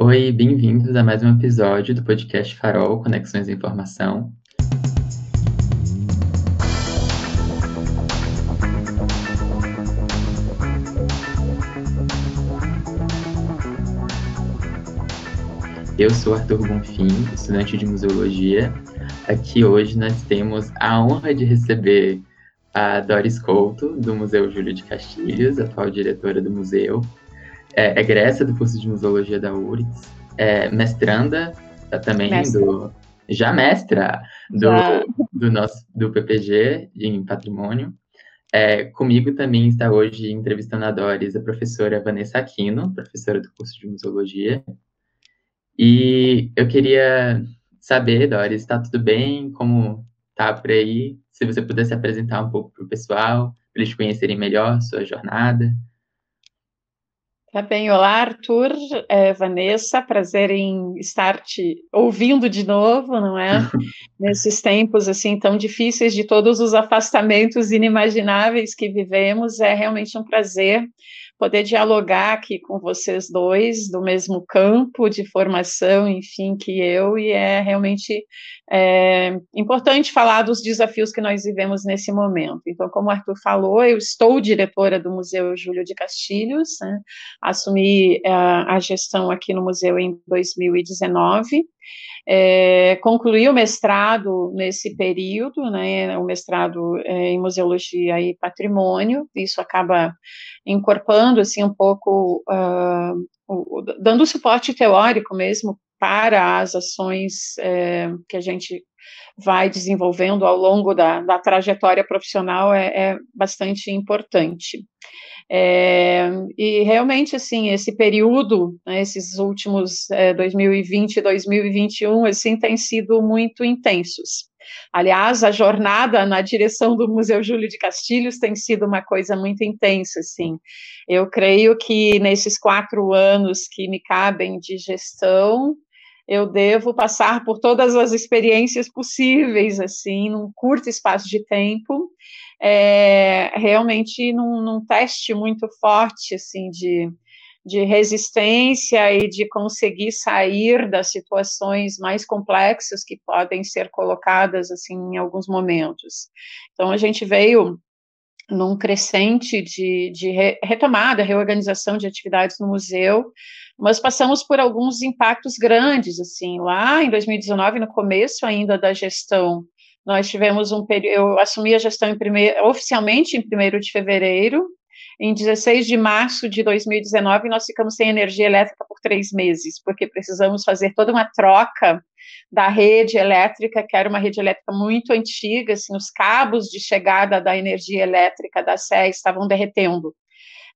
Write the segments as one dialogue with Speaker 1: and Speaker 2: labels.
Speaker 1: Oi, bem-vindos a mais um episódio do podcast Farol Conexões e Informação. Eu sou Arthur Bonfim, estudante de museologia. Aqui hoje nós temos a honra de receber a Doris Couto, do Museu Júlio de Castilhos, atual diretora do museu, é egressa do curso de museologia da URGS, é mestranda também mestra. do já mestra do, já. do nosso do PPG em patrimônio. É, comigo também está hoje entrevistando a Doris a professora Vanessa Aquino, professora do curso de museologia. E eu queria saber, Doris, está tudo bem? Como tá por aí? Se você pudesse apresentar um pouco para o pessoal, para eles conhecerem melhor sua jornada.
Speaker 2: Tá bem, olá Arthur, é, Vanessa, prazer em estar te ouvindo de novo, não é? Nesses tempos assim tão difíceis de todos os afastamentos inimagináveis que vivemos, é realmente um prazer poder dialogar aqui com vocês dois do mesmo campo de formação, enfim, que eu, e é realmente é, importante falar dos desafios que nós vivemos nesse momento. Então, como o Arthur falou, eu estou diretora do Museu Júlio de Castilhos, né, assumi a, é, a gestão aqui no museu em 2019, é, concluí o mestrado nesse período, né, o mestrado é, em museologia e patrimônio, isso acaba incorporando assim um pouco, uh, o, dando suporte teórico mesmo para as ações é, que a gente vai desenvolvendo ao longo da, da trajetória profissional é, é bastante importante. É, e realmente, assim, esse período, né, esses últimos é, 2020 e 2021, assim, tem sido muito intensos. Aliás, a jornada na direção do Museu Júlio de Castilhos tem sido uma coisa muito intensa, assim. Eu creio que nesses quatro anos que me cabem de gestão, eu devo passar por todas as experiências possíveis, assim, num curto espaço de tempo, é, realmente num, num, teste muito forte, assim, de, de resistência e de conseguir sair das situações mais complexas que podem ser colocadas, assim, em alguns momentos. Então, a gente veio num crescente de, de retomada, reorganização de atividades no museu, mas passamos por alguns impactos grandes, assim, lá em 2019, no começo ainda da gestão, nós tivemos um período, eu assumi a gestão em primeiro, oficialmente em 1 de fevereiro, em 16 de março de 2019, nós ficamos sem energia elétrica por três meses, porque precisamos fazer toda uma troca da rede elétrica, que era uma rede elétrica muito antiga, assim, os cabos de chegada da energia elétrica da SE estavam derretendo.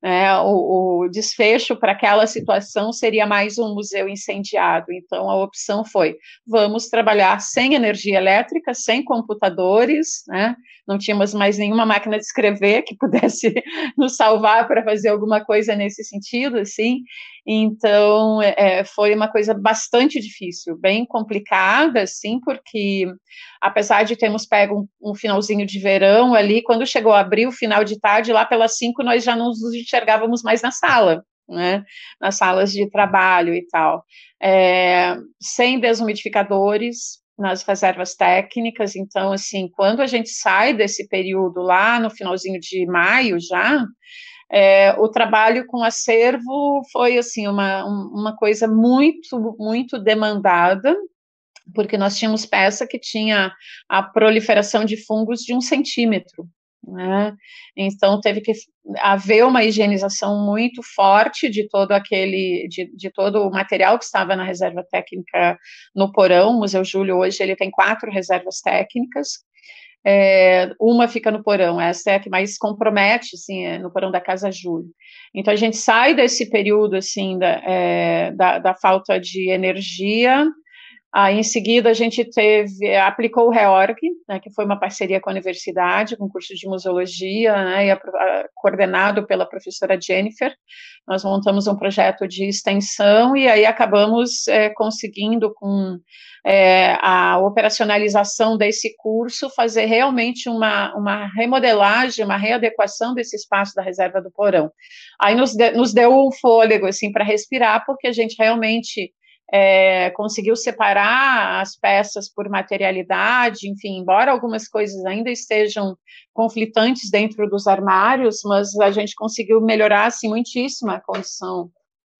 Speaker 2: Né, o, o, desfecho para aquela situação seria mais um museu incendiado. Então, a opção foi: vamos trabalhar sem energia elétrica, sem computadores, né, não tínhamos mais nenhuma máquina de escrever que pudesse nos salvar para fazer alguma coisa nesse sentido, assim. Então, é, foi uma coisa bastante difícil, bem complicada, assim, porque apesar de termos pego um, um finalzinho de verão ali, quando chegou abril, final de tarde, lá pelas cinco, nós já não nos enxergávamos mais na sala, né, nas salas de trabalho e tal. É, sem desumidificadores, nas reservas técnicas, então, assim, quando a gente sai desse período lá no finalzinho de maio já, é, o trabalho com acervo foi, assim, uma, uma coisa muito, muito demandada, porque nós tínhamos peça que tinha a proliferação de fungos de um centímetro, né? Então teve que haver uma higienização muito forte de todo aquele, de, de, todo o material que estava na reserva técnica no porão. O Museu Júlio hoje ele tem quatro reservas técnicas. É, uma fica no porão, essa é a que mais compromete, assim, é no porão da Casa Júlio. Então a gente sai desse período assim da, é, da, da falta de energia Aí, em seguida, a gente teve, aplicou o REORG, né, que foi uma parceria com a universidade, com o curso de museologia, né, a, a, coordenado pela professora Jennifer. Nós montamos um projeto de extensão e aí acabamos é, conseguindo, com é, a operacionalização desse curso, fazer realmente uma, uma remodelagem, uma readequação desse espaço da reserva do Porão. Aí nos, de, nos deu um fôlego, assim, para respirar, porque a gente realmente é, conseguiu separar as peças por materialidade, enfim, embora algumas coisas ainda estejam conflitantes dentro dos armários, mas a gente conseguiu melhorar assim muitíssimo a condição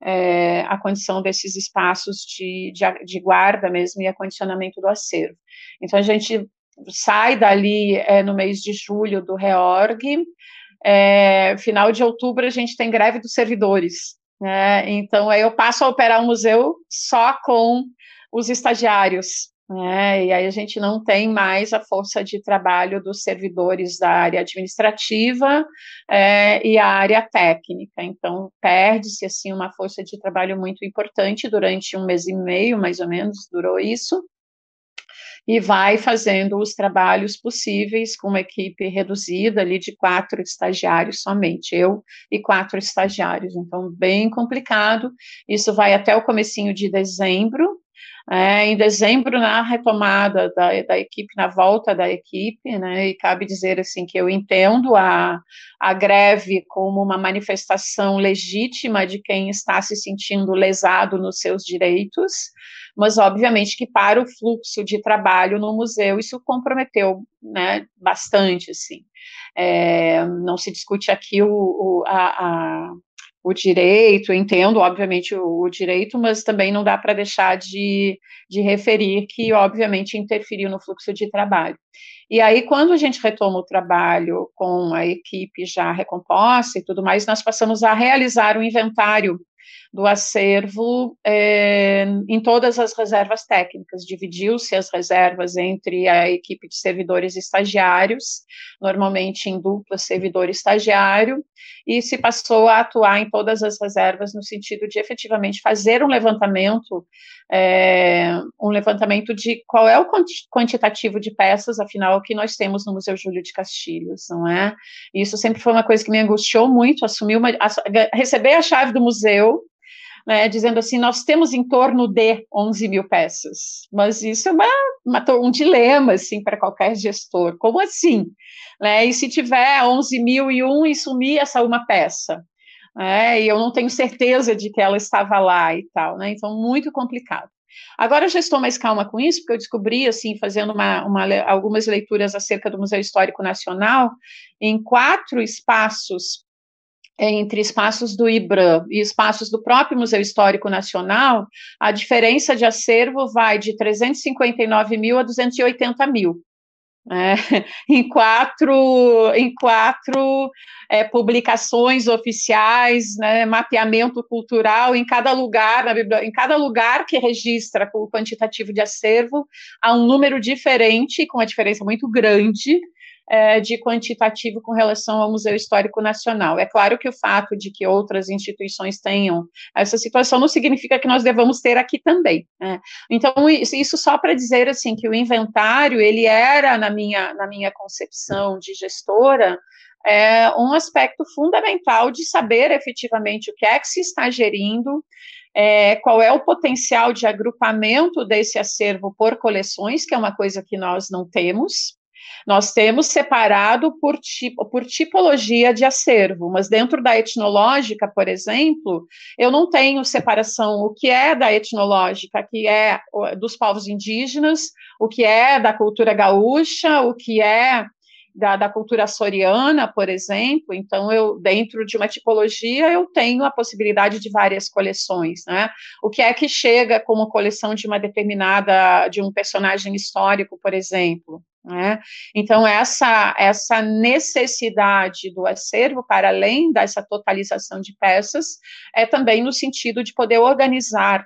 Speaker 2: é, a condição desses espaços de, de, de, guarda mesmo e acondicionamento do acervo. Então a gente sai dali é, no mês de julho do reorg, é, final de outubro a gente tem greve dos servidores, né? Então, aí eu passo a operar o museu só com os estagiários. Né? E aí a gente não tem mais a força de trabalho dos servidores da área administrativa é, e a área técnica. Então, perde-se assim uma força de trabalho muito importante durante um mês e meio, mais ou menos, durou isso e vai fazendo os trabalhos possíveis com uma equipe reduzida ali de quatro estagiários somente, eu e quatro estagiários, então bem complicado, isso vai até o comecinho de dezembro, é, em dezembro, na retomada da, da, equipe, na volta da equipe, né, e cabe dizer assim que eu entendo a, a greve como uma manifestação legítima de quem está se sentindo lesado nos seus direitos, mas obviamente que para o fluxo de trabalho no museu isso comprometeu, né, bastante, assim. É, não se discute aqui o, o a, a o direito, entendo, obviamente, o, o, direito, mas também não dá para deixar de, de referir que, obviamente, interferiu no fluxo de trabalho. E aí, quando a gente retoma o trabalho com a equipe já recomposta e tudo mais, nós passamos a realizar o inventário do acervo é, em todas as reservas técnicas. Dividiu-se as reservas entre a equipe de servidores estagiários, normalmente em dupla servidor-estagiário, e se passou a atuar em todas as reservas no sentido de efetivamente fazer um levantamento, é, um levantamento de qual é o quantitativo de peças, afinal, que nós temos no Museu Júlio de Castilhos, não é? Isso sempre foi uma coisa que me angustiou muito, assumir uma, receber a chave do museu né, dizendo assim, nós temos em torno de 11 mil peças, mas isso é uma, uma, um dilema, assim, para qualquer gestor, como assim? Né, e se tiver 11 mil e um e sumir essa uma peça? É, e eu não tenho certeza de que ela estava lá e tal, né, então muito complicado. Agora eu já estou mais calma com isso, porque eu descobri, assim, fazendo uma, uma, algumas leituras acerca do Museu Histórico Nacional, em quatro espaços entre espaços do IBRAM e espaços do próprio Museu Histórico Nacional, a diferença de acervo vai de 359 mil a 280 mil. É, em quatro, em quatro é, publicações oficiais, né, mapeamento cultural em cada lugar, em cada lugar que registra o quantitativo de acervo, há um número diferente, com uma diferença muito grande, é, de quantitativo com relação ao Museu Histórico Nacional. É claro que o fato de que outras instituições tenham essa situação não significa que nós devamos ter aqui também. Né? Então, isso só para dizer assim que o inventário ele era na minha na minha concepção de gestora é um aspecto fundamental de saber efetivamente o que é que se está gerindo, é, qual é o potencial de agrupamento desse acervo por coleções, que é uma coisa que nós não temos, nós temos separado por, tipo, por tipologia de acervo, mas dentro da etnológica, por exemplo, eu não tenho separação o que é da etnológica, que é dos povos indígenas, o que é da cultura gaúcha, o que é da, da, cultura soriana, por exemplo, então eu, dentro de uma tipologia, eu tenho a possibilidade de várias coleções, né? O que é que chega como coleção de uma determinada, de um personagem histórico, por exemplo? Né? Então, essa, essa necessidade do acervo, para além dessa totalização de peças, é também no sentido de poder organizar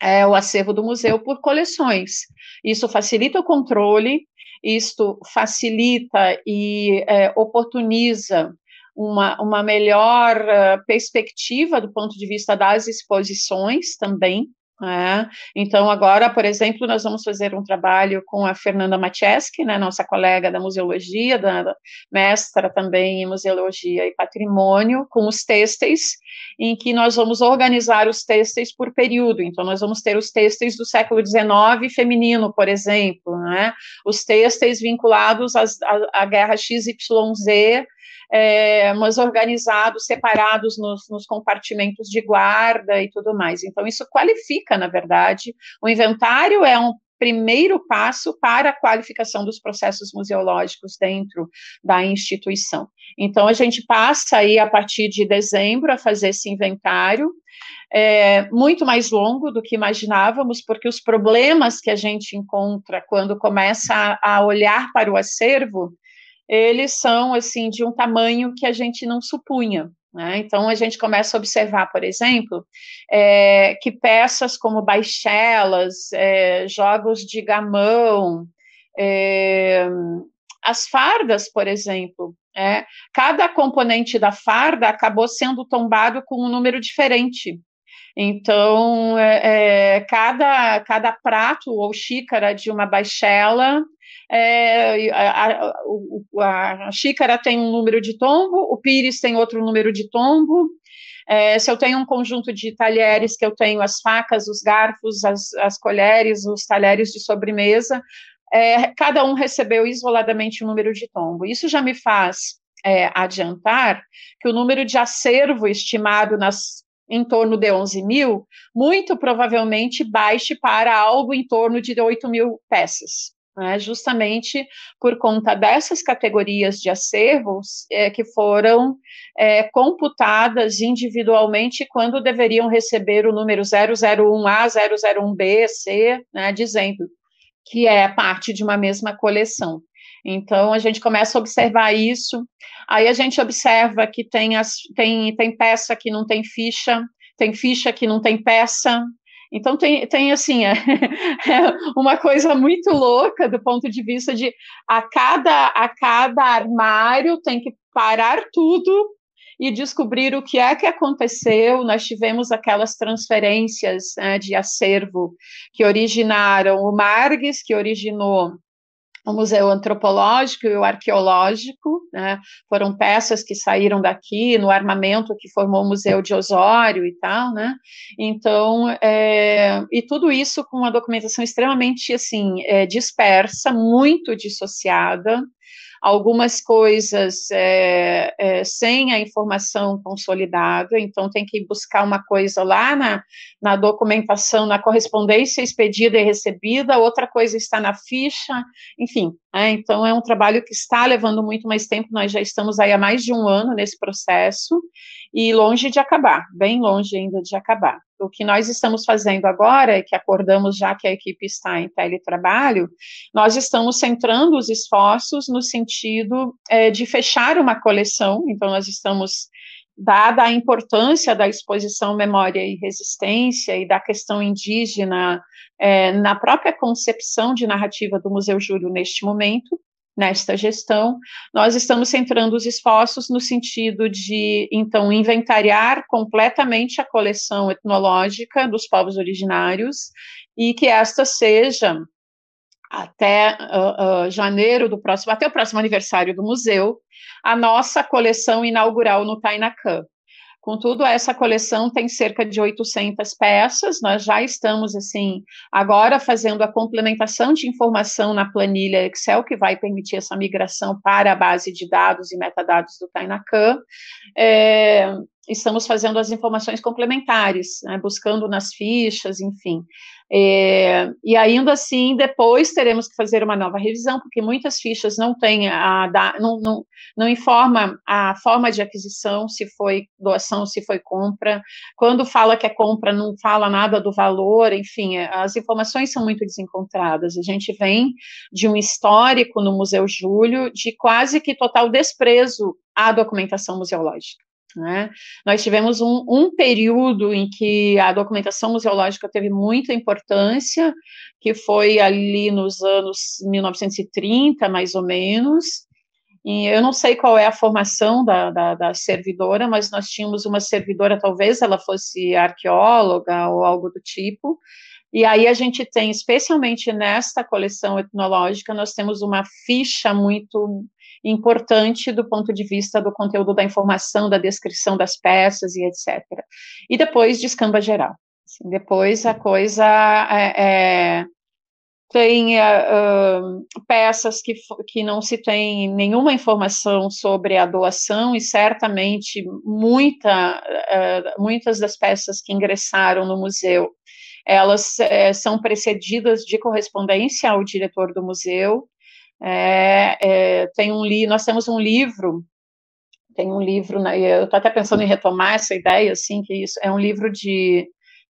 Speaker 2: é, o acervo do museu por coleções. Isso facilita o controle, isto facilita e é, oportuniza uma, uma melhor uh, perspectiva do ponto de vista das exposições também, É, então, agora, por exemplo, nós vamos fazer um trabalho com a Fernanda Macheski, né, nossa colega da museologia, da, mestra também em museologia e patrimônio, com os têxteis, em que nós vamos organizar os têxteis por período. Então, nós vamos ter os têxteis do século XIX feminino, por exemplo, né, os têxteis vinculados às, à, à guerra XYZ, é, mas organizados, separados nos, nos, compartimentos de guarda e tudo mais. Então, isso qualifica, na verdade, o inventário é um primeiro passo para a qualificação dos processos museológicos dentro da instituição. Então, a gente passa aí, a partir de dezembro, a fazer esse inventário, é, muito mais longo do que imaginávamos, porque os problemas que a gente encontra quando começa a, a olhar para o acervo, eles são assim de um tamanho que a gente não supunha. Né? Então a gente começa a observar, por exemplo, é, que peças como baixelas, é, jogos de gamão, é, as fardas, por exemplo, é, cada componente da farda acabou sendo tombado com um número diferente. Então, é, é, cada, cada prato ou xícara de uma baixela é, a, a, a, xícara tem um número de tombo, o pires tem outro número de tombo. É, se eu tenho um conjunto de talheres que eu tenho as facas, os garfos, as, as colheres, os talheres de sobremesa, é, cada um recebeu isoladamente um número de tombo. Isso já me faz é, adiantar que o número de acervo estimado nas em torno de 11 mil, muito provavelmente baixe para algo em torno de 8 mil peças né, justamente por conta dessas categorias de acervos é, que foram é, computadas individualmente quando deveriam receber o número 001A, 001B, C, né, dizendo que é parte de uma mesma coleção. Então, a gente começa a observar isso, aí a gente observa que tem, as, tem, tem peça que não tem ficha, tem ficha que não tem peça, então tem, tem assim é, é uma coisa muito louca do ponto de vista de a cada a cada armário tem que parar tudo e descobrir o que é que aconteceu. Nós tivemos aquelas transferências né, de acervo que originaram o Margues, que originou o Museu Antropológico e o Arqueológico, né, foram peças que saíram daqui, no armamento que formou o Museu de Osório e tal, né, então, é, e tudo isso com uma documentação extremamente, assim, é, dispersa, muito dissociada, algumas coisas é, é, sem a informação consolidada, então tem que buscar uma coisa lá na, na documentação, na correspondência expedida e recebida, outra coisa está na ficha, enfim, é, então é um trabalho que está levando muito mais tempo, nós já estamos aí há mais de um ano nesse processo, e longe de acabar, bem longe ainda de acabar. O que nós estamos fazendo agora, que acordamos já que a equipe está em teletrabalho, nós estamos centrando os esforços no sentido é, de fechar uma coleção, então nós estamos dada a importância da exposição memória e resistência e da questão indígena é, na própria concepção de narrativa do Museu Júlio neste momento, nesta gestão, nós estamos centrando os esforços no sentido de, então, inventariar completamente a coleção etnológica dos povos originários e que esta seja até uh, uh, janeiro do próximo, até o próximo aniversário do museu, a nossa coleção inaugural no Tainacã. Contudo, essa coleção tem cerca de 800 peças. Nós já estamos, assim, agora fazendo a complementação de informação na planilha Excel, que vai permitir essa migração para a base de dados e metadados do Tainacan. É, estamos fazendo as informações complementares, né, buscando nas fichas, enfim. É, e ainda assim, depois teremos que fazer uma nova revisão, porque muitas fichas não têm a, não, não, não informa a forma de aquisição, se foi doação, se foi compra. Quando fala que é compra, não fala nada do valor, enfim, é, as informações são muito desencontradas. A gente vem de um histórico no Museu Júlio de quase que total desprezo à documentação museológica. Né? Nós tivemos um, um, período em que a documentação museológica teve muita importância, que foi ali nos anos 1930, mais ou menos, E eu não sei qual é a formação da, da, da, servidora, mas nós tínhamos uma servidora, talvez ela fosse arqueóloga ou algo do tipo. E aí a gente tem, especialmente nesta coleção etnológica, nós temos uma ficha muito importante do ponto de vista do conteúdo da informação, da descrição das peças e etc. E depois descamba geral. Assim, depois a coisa é, é tem uh, peças que, que não se tem nenhuma informação sobre a doação e certamente muita, uh, muitas das peças que ingressaram no museu elas uh, são precedidas de correspondência ao diretor do museu. É, é, tem um li nós temos um livro tem um livro, né, eu estou até pensando em retomar essa ideia, assim, que isso é um livro de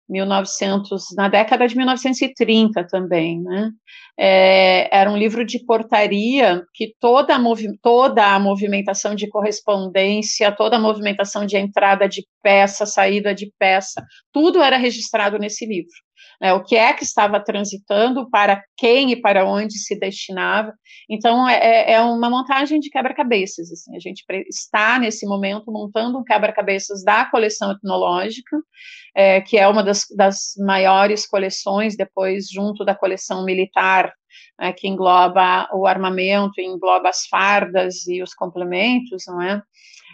Speaker 2: 1900, na década de 1930 também, né? É, era um livro de portaria que toda a, toda a movimentação de correspondência, toda a movimentação de entrada de peça, saída de peça, tudo era registrado nesse livro né, o que é que estava transitando, para quem e para onde se destinava. Então, é, é, é uma montagem de quebra-cabeças. Assim, a gente está, nesse momento, montando um quebra-cabeças da coleção etnológica, é, que é uma das, das, maiores coleções, depois, junto da coleção militar, é, que engloba o armamento, engloba as fardas e os complementos, não é?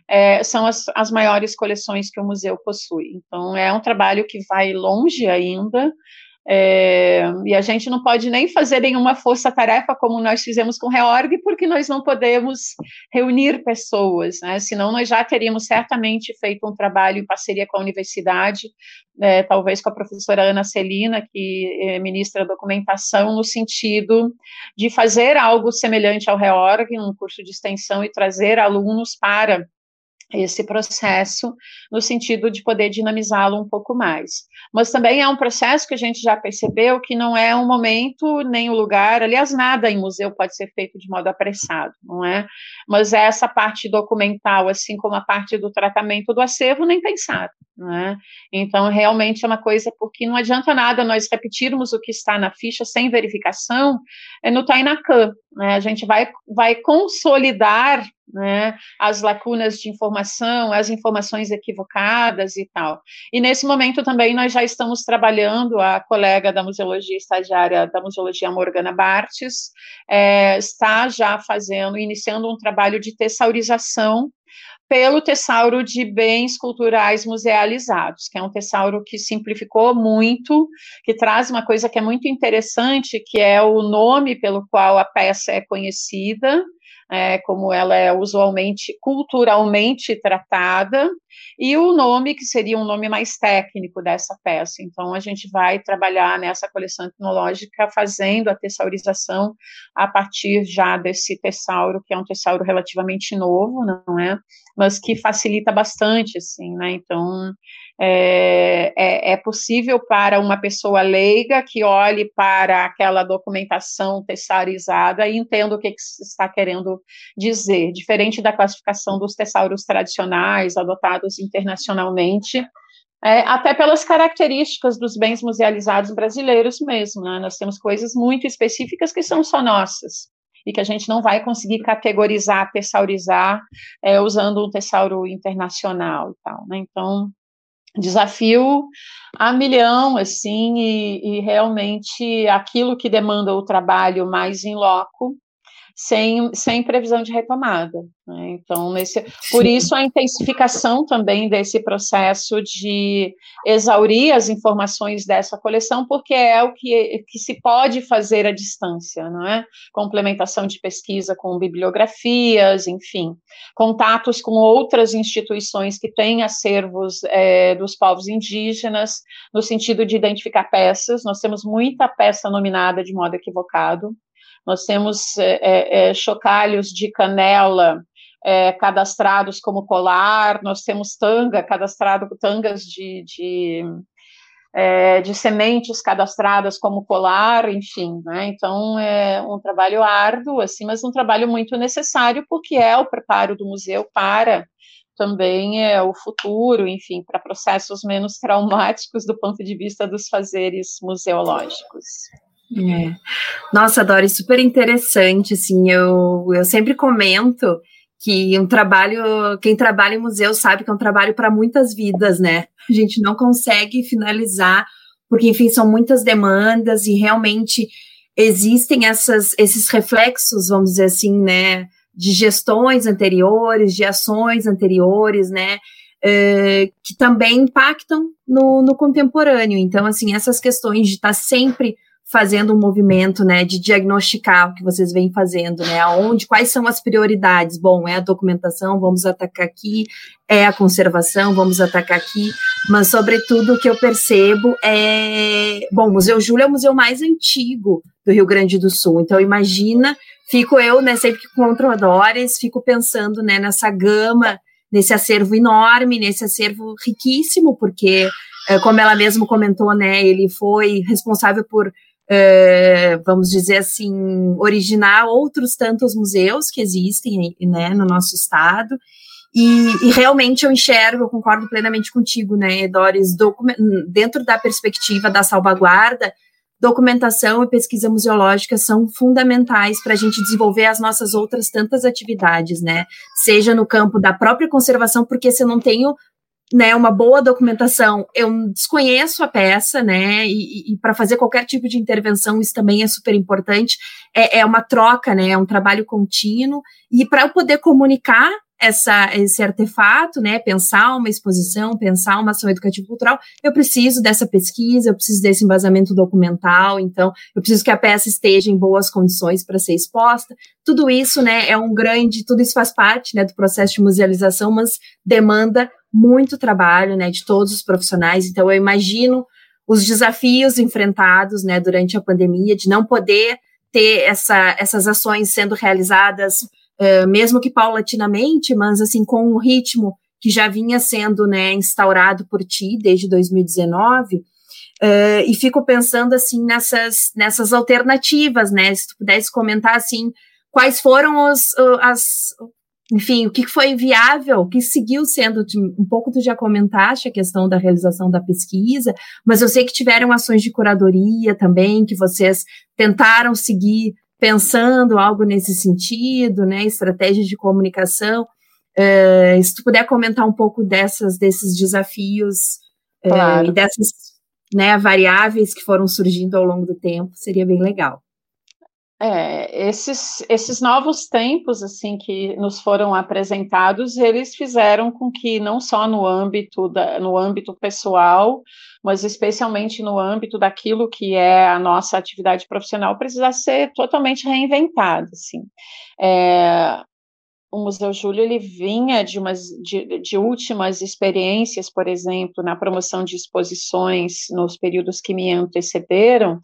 Speaker 2: É, são as, as maiores coleções que o museu possui. Então, é um trabalho que vai longe ainda, é, e a gente não pode nem fazer nenhuma força-tarefa como nós fizemos com o Reorg, porque nós não podemos reunir pessoas, né? senão nós já teríamos certamente feito um trabalho em parceria com a universidade, é, talvez com a professora Ana Celina, que é, ministra documentação, no sentido de fazer algo semelhante ao Reorg, um curso de extensão, e trazer alunos para esse processo no sentido de poder dinamizá-lo um pouco mais. Mas também é um processo que a gente já percebeu que não é um momento nem o um lugar, aliás, nada em museu pode ser feito de modo apressado, não é? Mas essa parte documental, assim como a parte do tratamento do acervo, nem pensado, não é? Então, realmente é uma coisa, porque não adianta nada nós repetirmos o que está na ficha sem verificação é no Tainacan, né? A gente vai, vai consolidar né, as lacunas de informação, as informações equivocadas e tal. E nesse momento também nós já estamos trabalhando, a colega da museologia estagiária da museologia Morgana Bartes é, está já fazendo, iniciando um trabalho de tesaurização pelo Tesauro de Bens Culturais Musealizados, que é um tesauro que simplificou muito, que traz uma coisa que é muito interessante, que é o nome pelo qual a peça é conhecida, é, como ela é usualmente culturalmente tratada, e o nome que seria um nome mais técnico dessa peça. Então, a gente vai trabalhar nessa coleção etnológica fazendo a tessaurização a partir já desse tessauro, que é um tessauro relativamente novo, não é? Mas que facilita bastante, assim, né? Então, é, é, é, possível para uma pessoa leiga que olhe para aquela documentação tessarizada e entenda o que, que está querendo dizer, diferente da classificação dos tessauros tradicionais adotados internacionalmente, é, até pelas características dos bens musealizados brasileiros mesmo, né? nós temos coisas muito específicas que são só nossas, e que a gente não vai conseguir categorizar, tessaurizar, é, usando um tessauro internacional e tal, né? Então, desafio a milhão, assim, e, e, realmente aquilo que demanda o trabalho mais em loco, sem, sem previsão de retomada. Né? Então, nesse, por isso a intensificação também desse processo de exaurir as informações dessa coleção, porque é o que, que se pode fazer à distância, não é? Complementação de pesquisa com bibliografias, enfim, contatos com outras instituições que têm acervos é, dos povos indígenas, no sentido de identificar peças. Nós temos muita peça nominada de modo equivocado, nós temos é, é, é, chocalhos de canela é, cadastrados como colar, nós temos tanga cadastrado, tangas de, de, é, de sementes cadastradas como colar, enfim, né? Então é um trabalho árduo, assim, mas um trabalho muito necessário porque é o preparo do museu para também é o futuro, enfim, para processos menos traumáticos do ponto de vista dos fazeres museológicos.
Speaker 3: É. Nossa, Dori, super interessante, assim, eu, eu sempre comento que um trabalho, quem trabalha em museu sabe que é um trabalho para muitas vidas, né? A gente não consegue finalizar, porque, enfim, são muitas demandas e realmente existem essas, esses reflexos, vamos dizer assim, né, de gestões anteriores, de ações anteriores, né, é, que também impactam no, no contemporâneo. Então, assim, essas questões de estar sempre fazendo um movimento, né, de diagnosticar o que vocês vêm fazendo, né, aonde, quais são as prioridades? Bom, é a documentação, vamos atacar aqui, é a conservação, vamos atacar aqui, mas sobretudo o que eu percebo é, bom, o Museu Júlio é o museu mais antigo do Rio Grande do Sul, então imagina, fico eu, né, sempre que encontro Adores, fico pensando, né, nessa gama, nesse acervo enorme, nesse acervo riquíssimo, porque é, como ela mesmo comentou, né, ele foi responsável por é, vamos dizer assim, originar outros tantos museus que existem né, no nosso estado. E, e, realmente eu enxergo, eu concordo plenamente contigo, né, Doris, dentro da perspectiva da salvaguarda, documentação e pesquisa museológica são fundamentais para a gente desenvolver as nossas outras tantas atividades, né? Seja no campo da própria conservação, porque se eu não tenho né, uma boa documentação, eu desconheço a peça, né, e, e para fazer qualquer tipo de intervenção, isso também é super importante, é, é uma troca, né, é um trabalho contínuo, e para eu poder comunicar essa, esse artefato, né, pensar uma exposição, pensar uma ação educativa cultural, eu preciso dessa pesquisa, eu preciso desse embasamento documental, então eu preciso que a peça esteja em boas condições para ser exposta. Tudo isso, né, é um grande, tudo isso faz parte, né, do processo de musealização, mas demanda muito trabalho, né, de todos os profissionais. Então, eu imagino os desafios enfrentados, né, durante a pandemia, de não poder ter essa, essas ações sendo realizadas, uh, mesmo que paulatinamente, mas assim com um ritmo que já vinha sendo, né, instaurado por ti desde 2019. Uh, e fico pensando assim nessas nessas alternativas, né? Se tu pudesse comentar assim quais foram os, as, enfim, o que foi viável, o que seguiu sendo, um pouco tu já comentaste a questão da realização da pesquisa, mas eu sei que tiveram ações de curadoria também, que vocês tentaram seguir pensando algo nesse sentido, né, estratégias de comunicação, uh, se tu puder comentar um pouco dessas, desses desafios claro. uh, e dessas né, variáveis que foram surgindo ao longo do tempo, seria bem legal.
Speaker 2: É, esses, esses novos tempos assim que nos foram apresentados, eles fizeram com que não só no âmbito da, no âmbito pessoal, mas especialmente no âmbito daquilo que é a nossa atividade profissional, precisa ser totalmente reinventado. Assim. É, o Museu Júlio ele vinha de, umas, de, de últimas experiências, por exemplo, na promoção de exposições nos períodos que me antecederam,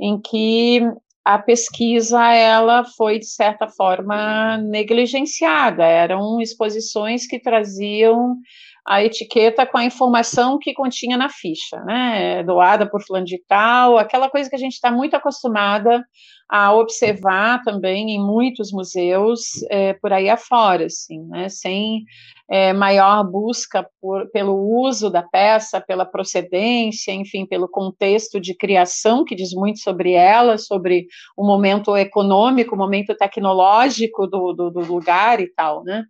Speaker 2: em que a pesquisa ela foi de certa forma negligenciada. Eram exposições que traziam a etiqueta com a informação que continha na ficha, né? Doada por fulano de tal, aquela coisa que a gente está muito acostumada a observar também em muitos museus é, por aí afora, assim, né? Sem é, maior busca por, pelo uso da peça, pela procedência, enfim, pelo contexto de criação, que diz muito sobre ela, sobre o momento econômico, o momento tecnológico do, do, do lugar e tal, né?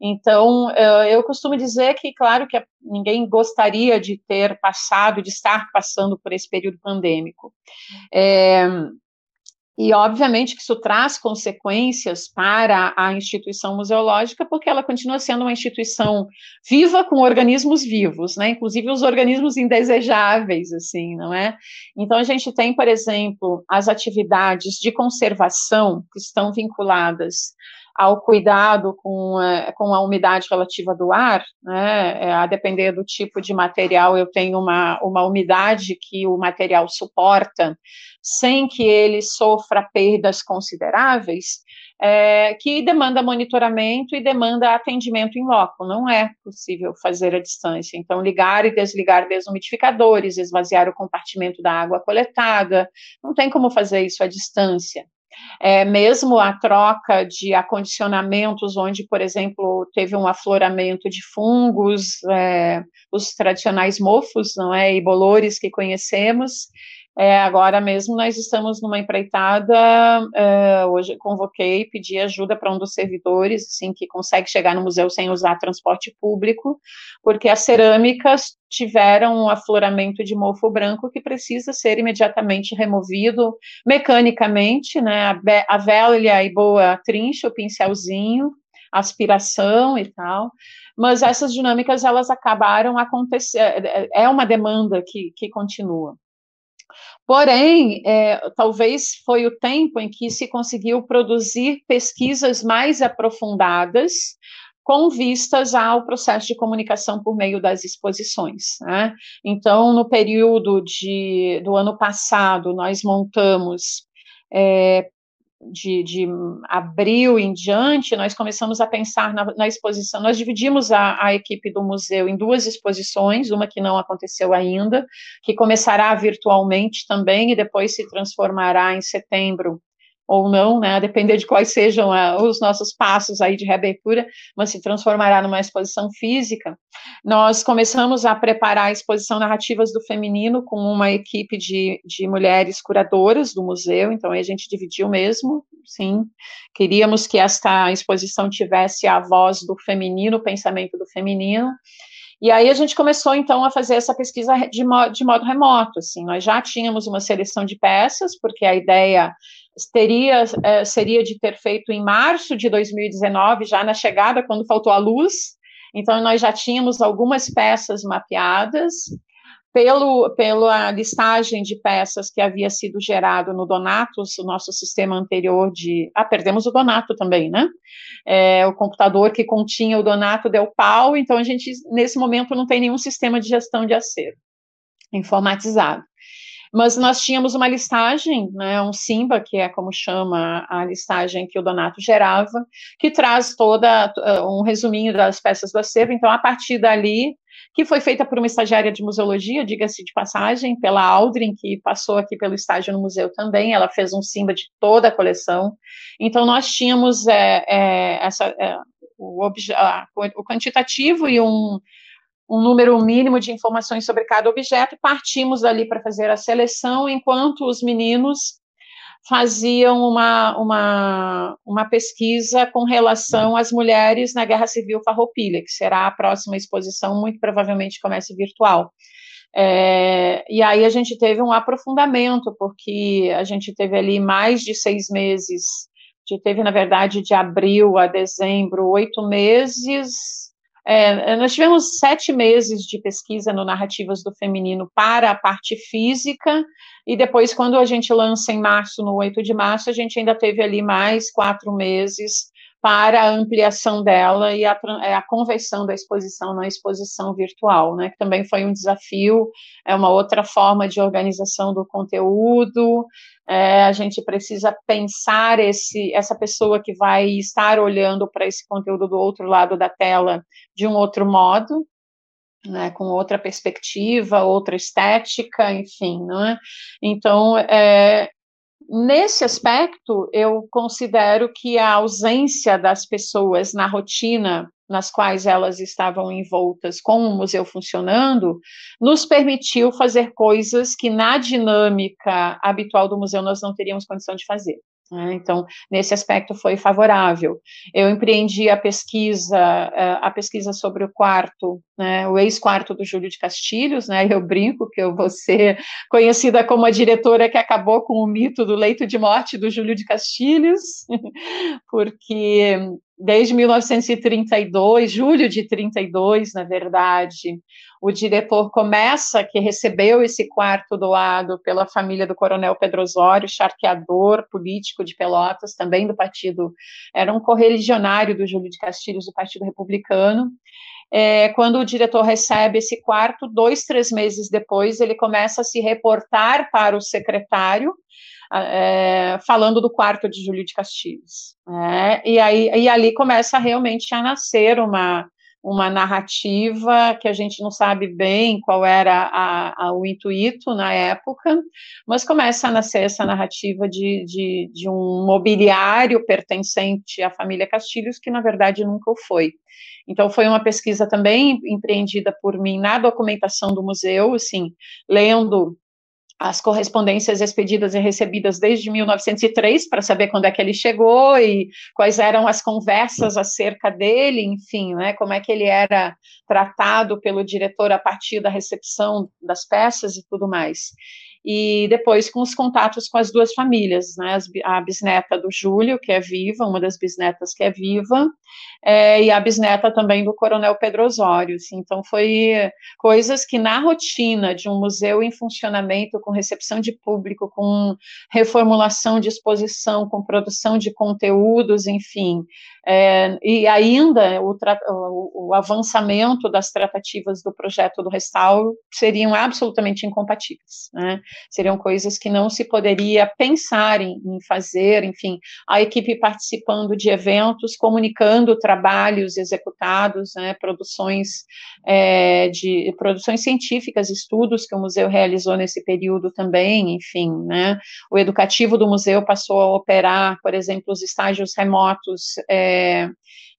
Speaker 2: Então, é, eu costumo dizer que, claro, que ninguém gostaria de ter passado, de estar passando por esse período pandêmico. É, e, obviamente, que isso traz consequências para a instituição museológica, porque ela continua sendo uma instituição viva com organismos vivos, né? Inclusive os organismos indesejáveis, assim, não é? Então, a gente tem, por exemplo, as atividades de conservação que estão vinculadas ao cuidado com a, com a umidade relativa do ar, né, é, a depender do tipo de material, eu tenho uma, uma umidade que o material suporta, sem que ele sofra perdas consideráveis, é, que demanda monitoramento e demanda atendimento em loco. Não é possível fazer à distância. Então, ligar e desligar desumidificadores, esvaziar o compartimento da água coletada, não tem como fazer isso à distância. É, mesmo a troca de acondicionamentos, onde, por exemplo, teve um afloramento de fungos, é, os tradicionais mofos, não é, e bolores que conhecemos, É, agora mesmo nós estamos numa empreitada, é, hoje convoquei, pedi ajuda para um dos servidores, assim, que consegue chegar no museu sem usar transporte público, porque as cerâmicas tiveram um afloramento de mofo branco que precisa ser imediatamente removido mecanicamente, né, a, velha e boa trincha, o pincelzinho, aspiração e tal, mas essas dinâmicas, elas acabaram acontecendo, é, é uma demanda que, que continua. Porém, é, talvez foi o tempo em que se conseguiu produzir pesquisas mais aprofundadas com vistas ao processo de comunicação por meio das exposições. Né? Então, no período de, do ano passado, nós montamos é, de, de, abril em diante, nós começamos a pensar na, na exposição. Nós dividimos a, a, equipe do museu em duas exposições, uma que não aconteceu ainda, que começará virtualmente também e depois se transformará em setembro ou não, né, a depender de quais sejam uh, os nossos passos aí de reabertura, mas se transformará numa exposição física. Nós começamos a preparar a exposição Narrativas do Feminino com uma equipe de, de mulheres curadoras do museu, então a gente dividiu mesmo, sim, queríamos que esta exposição tivesse a voz do feminino, o pensamento do feminino, e aí a gente começou então a fazer essa pesquisa de modo, de modo remoto, assim, nós já tínhamos uma seleção de peças, porque a ideia teria, é, seria de ter feito em março de 2019, já na chegada, quando faltou a luz. Então, nós já tínhamos algumas peças mapeadas. Pelo, pela listagem de peças que havia sido gerado no Donatus, o nosso sistema anterior de. Ah, perdemos o Donato também, né? É, o computador que continha o Donato deu pau, então a gente, nesse momento, não tem nenhum sistema de gestão de acervo informatizado. Mas nós tínhamos uma listagem, né, um Simba, que é como chama a listagem que o Donato gerava, que traz toda uh, um resuminho das peças do acervo. Então, a partir dali, que foi feita por uma estagiária de museologia, diga-se de passagem, pela Aldrin, que passou aqui pelo estágio no museu também, ela fez um Simba de toda a coleção. Então, nós tínhamos é, é, essa, é, o, o quantitativo e um um número mínimo de informações sobre cada objeto, partimos dali para fazer a seleção, enquanto os meninos faziam uma, uma, uma pesquisa com relação às mulheres na Guerra Civil Farroupilha, que será a próxima exposição, muito provavelmente comece virtual. É, e aí a gente teve um aprofundamento, porque a gente teve ali mais de seis meses, teve, na verdade, de abril a dezembro, oito meses, é, nós tivemos sete meses de pesquisa no Narrativas do Feminino para a parte física, e depois, quando a gente lança em março, no 8 de março, a gente ainda teve ali mais quatro meses para a ampliação dela e a, é, a conversão da exposição na exposição virtual, né, que também foi um desafio, é uma outra forma de organização do conteúdo, é, a gente precisa pensar esse, essa pessoa que vai estar olhando para esse conteúdo do outro lado da tela de um outro modo, né, com outra perspectiva, outra estética, enfim, não é? Então, é, Nesse aspecto, eu considero que a ausência das pessoas na rotina nas quais elas estavam envoltas com o museu funcionando, nos permitiu fazer coisas que na dinâmica habitual do museu nós não teríamos condição de fazer. Né? Então, nesse aspecto foi favorável. Eu empreendi a pesquisa, eh, a pesquisa sobre o quarto, né, o ex-quarto do Júlio de Castilhos, né, eu brinco que eu vou ser conhecida como a diretora que acabou com o mito do leito de morte do Júlio de Castilhos, porque desde 1932, julho de 32, na verdade, o diretor começa, que recebeu esse quarto doado pela família do coronel Pedro Osório, charqueador político de Pelotas, também do partido, era um correligionário do Júlio de Castilhos, do Partido Republicano, é, quando o diretor recebe esse quarto, dois, três meses depois, ele começa a se reportar para o secretário, é, falando do quarto de Júlio de Castilhos. É, e, aí, e ali começa realmente a nascer uma, uma narrativa que a gente não sabe bem qual era a, a, o intuito na época, mas começa a nascer essa narrativa de, de, de, um mobiliário pertencente à família Castilhos, que na verdade nunca o foi. Então, foi uma pesquisa também empreendida por mim na documentação do museu, assim, lendo as correspondências expedidas e recebidas desde 1903 para saber quando é que ele chegou e quais eram as conversas acerca dele, enfim, né, como é que ele era tratado pelo diretor a partir da recepção das peças e tudo mais e depois com os contatos com as duas famílias, né, a bisneta do Júlio, que é viva, uma das bisnetas que é viva, é, e a bisneta também do Coronel Pedro Osório, assim, então foi coisas que na rotina de um museu em funcionamento, com recepção de público, com reformulação de exposição, com produção de conteúdos, enfim, é, e ainda o, o, avançamento das tratativas do projeto do restauro seriam absolutamente incompatíveis, né? seriam coisas que não se poderia pensar em, em, fazer, enfim, a equipe participando de eventos, comunicando trabalhos executados, né, produções é, de produções científicas, estudos que o museu realizou nesse período também, enfim, né, o educativo do museu passou a operar, por exemplo, os estágios remotos é, é,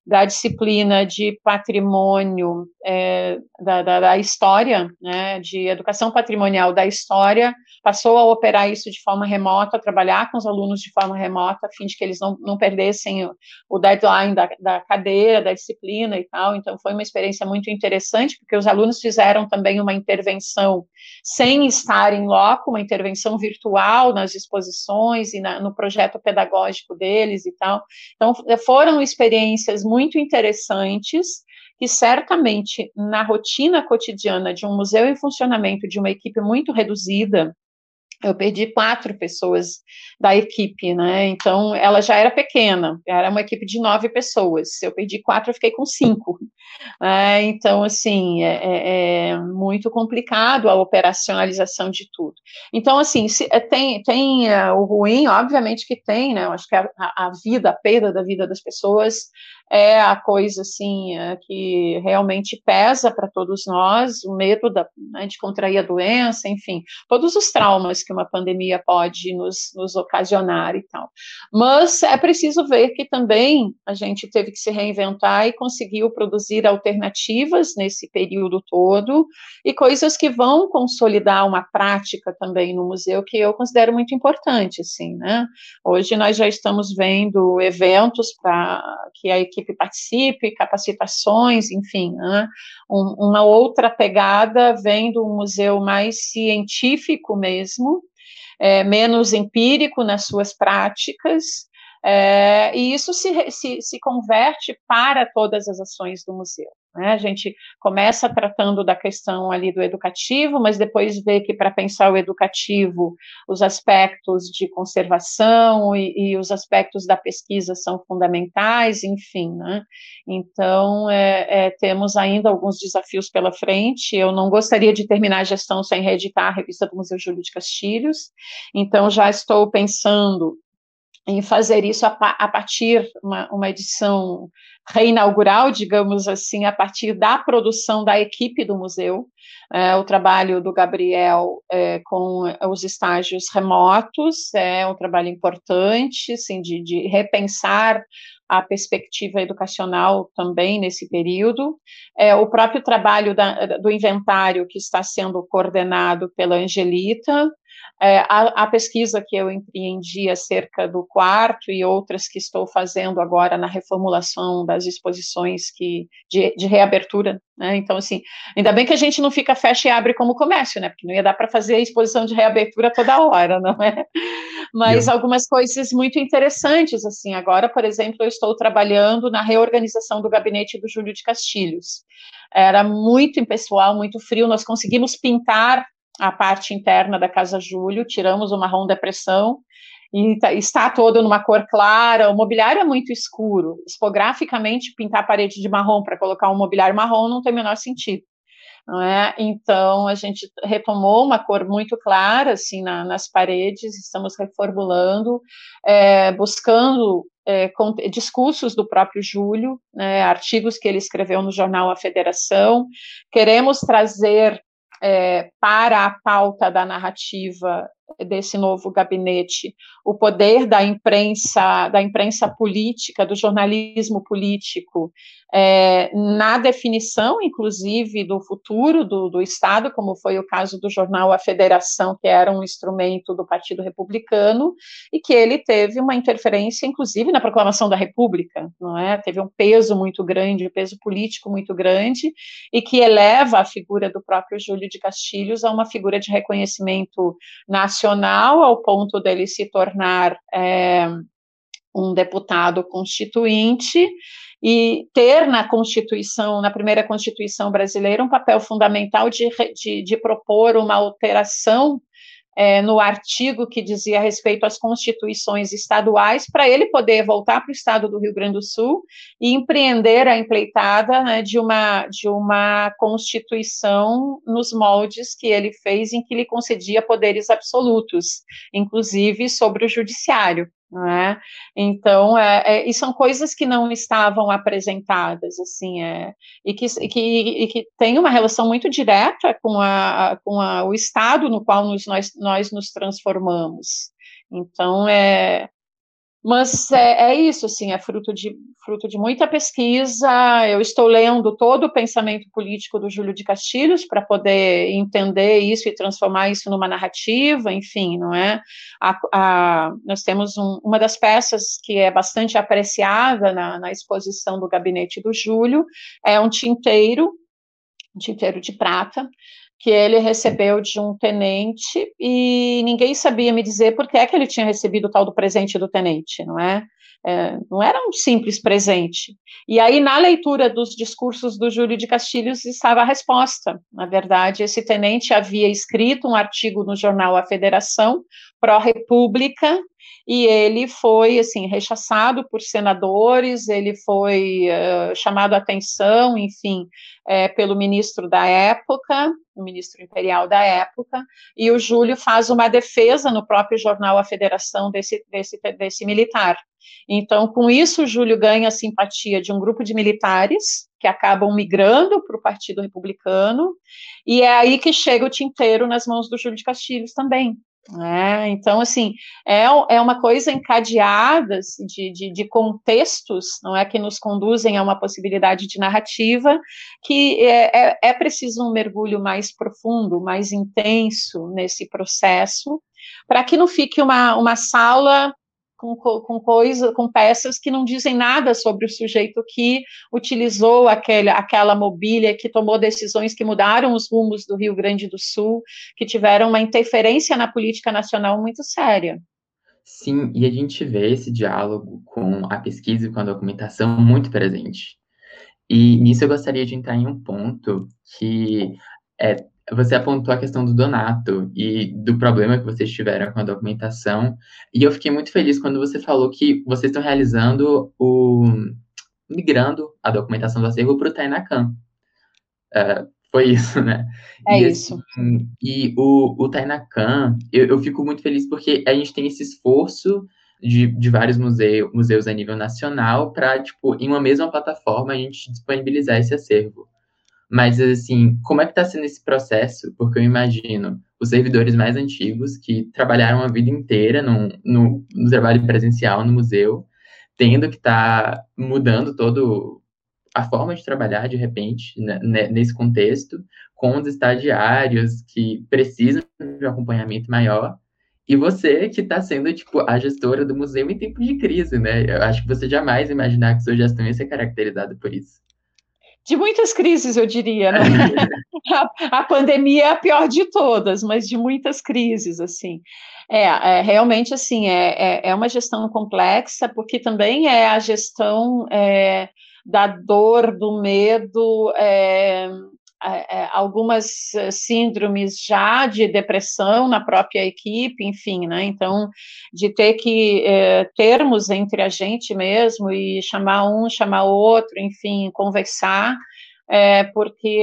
Speaker 2: da disciplina de patrimônio é, da, da, da, história, né, de educação patrimonial da história, passou a operar isso de forma remota, trabalhar com os alunos de forma remota, a fim de que eles não, não perdessem o, o deadline da, da cadeira, da disciplina e tal. Então, foi uma experiência muito interessante, porque os alunos fizeram também uma intervenção sem estar em loco, uma intervenção virtual nas exposições e na, no projeto pedagógico deles e tal. Então, foram experiências muito interessantes que certamente na rotina cotidiana de um museu em funcionamento de uma equipe muito reduzida, eu perdi quatro pessoas da equipe, né? Então, ela já era pequena, era uma equipe de nove pessoas. Eu perdi quatro, eu fiquei com cinco. É, então, assim, é, é, é, muito complicado a operacionalização de tudo. Então, assim, se, é, tem, tem uh, o ruim, obviamente que tem, né? Eu acho que a, a vida, a perda da vida das pessoas é a coisa assim é, que realmente pesa para todos nós, o medo da, né, de contrair a doença, enfim, todos os traumas que uma pandemia pode nos, nos ocasionar e tal. Mas é preciso ver que também a gente teve que se reinventar e conseguiu produzir alternativas nesse período todo e coisas que vão consolidar uma prática também no museu que eu considero muito importante, assim, né? Hoje nós já estamos vendo eventos para que a equipe equipe participe, capacitações, enfim, né? um, uma outra pegada vem do museu mais científico mesmo, é, menos empírico nas suas práticas, é, e isso se, se, se converte para todas as ações do museu. Né? A gente começa tratando da questão ali do educativo, mas depois vê que para pensar o educativo, os aspectos de conservação e, e, os aspectos da pesquisa são fundamentais, enfim. Né? Então, é, é, temos ainda alguns desafios pela frente. Eu não gostaria de terminar a gestão sem reeditar a revista do Museu Júlio de Castilhos, então já estou pensando em fazer isso a, a partir uma, uma edição reinaugural, digamos assim, a partir da produção da equipe do museu, é, o trabalho do Gabriel é, com os estágios remotos é um trabalho importante, assim, de, de repensar a perspectiva educacional também nesse período. É, o próprio trabalho da, do inventário que está sendo coordenado pela Angelita, é, a, a, pesquisa que eu empreendi acerca do quarto e outras que estou fazendo agora na reformulação das exposições que, de, de reabertura, né? Então, assim, ainda bem que a gente não fica fecha e abre como comércio, né? Porque não ia dar para fazer a exposição de reabertura toda hora, não é? Mas eu... algumas coisas muito interessantes, assim, agora, por exemplo, eu estou trabalhando na reorganização do gabinete do Júlio de Castilhos. Era muito impessoal, muito frio, nós conseguimos pintar a parte interna da Casa Júlio, tiramos o marrom depressão e tá, está todo numa cor clara, o mobiliário é muito escuro, Expograficamente, pintar a parede de marrom para colocar um mobiliário marrom não tem o menor sentido. É? Então, a gente retomou uma cor muito clara, assim, na, nas paredes, estamos reformulando, é, buscando é, discursos do próprio Júlio, né, artigos que ele escreveu no jornal A Federação, queremos trazer é, para a pauta da narrativa desse novo gabinete o poder da imprensa, da imprensa política, do jornalismo político, é, na definição, inclusive, do futuro do, do, Estado, como foi o caso do jornal A Federação, que era um instrumento do Partido Republicano, e que ele teve uma interferência, inclusive, na proclamação da República, não é? Teve um peso muito grande, um peso político muito grande, e que eleva a figura do próprio Júlio de Castilhos a uma figura de reconhecimento nacional, ao ponto dele se tornar é, um deputado constituinte e ter na Constituição, na primeira Constituição brasileira, um papel fundamental de, de, de propor uma alteração é, no artigo que dizia respeito às constituições estaduais, para ele poder voltar para o estado do Rio Grande do Sul e empreender a empleitada né, de, uma, de uma constituição nos moldes que ele fez, em que lhe concedia poderes absolutos, inclusive sobre o judiciário. É? Então, é, é, e são coisas que não estavam apresentadas, assim, é, e, que, e, que, e que tem uma relação muito direta com, a, com a, o estado no qual nos, nós, nós nos transformamos. Então, é, mas é, é, isso, assim, é fruto de, fruto de muita pesquisa. Eu estou lendo todo o pensamento político do Júlio de Castilhos para poder entender isso e transformar isso numa narrativa, enfim, não é? A, a, nós temos um, uma das peças que é bastante apreciada na, na exposição do gabinete do Júlio, é um tinteiro, um tinteiro de prata, que ele recebeu de um tenente e ninguém sabia me dizer por que é que ele tinha recebido o tal do presente do tenente, não é? É? não era um simples presente. E aí, na leitura dos discursos do Júlio de Castilhos, estava a resposta. Na verdade, esse tenente havia escrito um artigo no jornal A Federação, pró-república, e ele foi assim rechaçado por senadores, ele foi uh, chamado a atenção, enfim, é, pelo ministro da época, o ministro imperial da época, e o Júlio faz uma defesa no próprio jornal A Federação desse, desse, desse militar. Então, com isso, o Júlio ganha a simpatia de um grupo de militares que acabam migrando para o Partido Republicano, e é aí que chega o tinteiro nas mãos do Júlio de Castilhos também, é, então, assim, é, é uma coisa encadeada assim, de, de, de, contextos, não é, que nos conduzem a uma possibilidade de narrativa, que é, é, é preciso um mergulho mais profundo, mais intenso nesse processo, para que não fique uma, uma sala com, com com peças que não dizem nada sobre o sujeito que utilizou aquele, aquela mobília, que tomou decisões que mudaram os rumos do Rio Grande do Sul, que tiveram uma interferência na política nacional muito séria.
Speaker 1: Sim, e a gente vê esse diálogo com a pesquisa e com a documentação muito presente. E nisso eu gostaria de entrar em um ponto que é, você apontou a questão do Donato e do problema que vocês tiveram com a documentação. E eu fiquei muito feliz quando você falou que vocês estão realizando o. migrando a documentação do acervo para o Tainacan. Uh, foi isso, né?
Speaker 2: É e, isso.
Speaker 1: Assim, e o, o Tainacan, eu, eu fico muito feliz porque a gente tem esse esforço de, de vários museu, museus a nível nacional para, tipo, em uma mesma plataforma, a gente disponibilizar esse acervo. Mas, assim, como é que está sendo esse processo? Porque eu imagino os servidores mais antigos que trabalharam a vida inteira no, no, no trabalho presencial no museu, tendo que estar tá mudando todo a forma de trabalhar de repente né, né, nesse contexto, com os estagiários que precisam de um acompanhamento maior, e você que está sendo tipo a gestora do museu em tempo de crise, né? Eu acho que você jamais imaginar que sua gestão ia ser caracterizada por isso
Speaker 2: de muitas crises, eu diria, né? a, a, pandemia é a pior de todas, mas de muitas crises, assim. É, é realmente, assim, é, é, é, uma gestão complexa, porque também é a gestão é, da dor, do medo, é, algumas eh, síndromes já de depressão na própria equipe, enfim, né? Então, de ter que é, termos entre a gente mesmo e chamar um, chamar outro, enfim, conversar, é, porque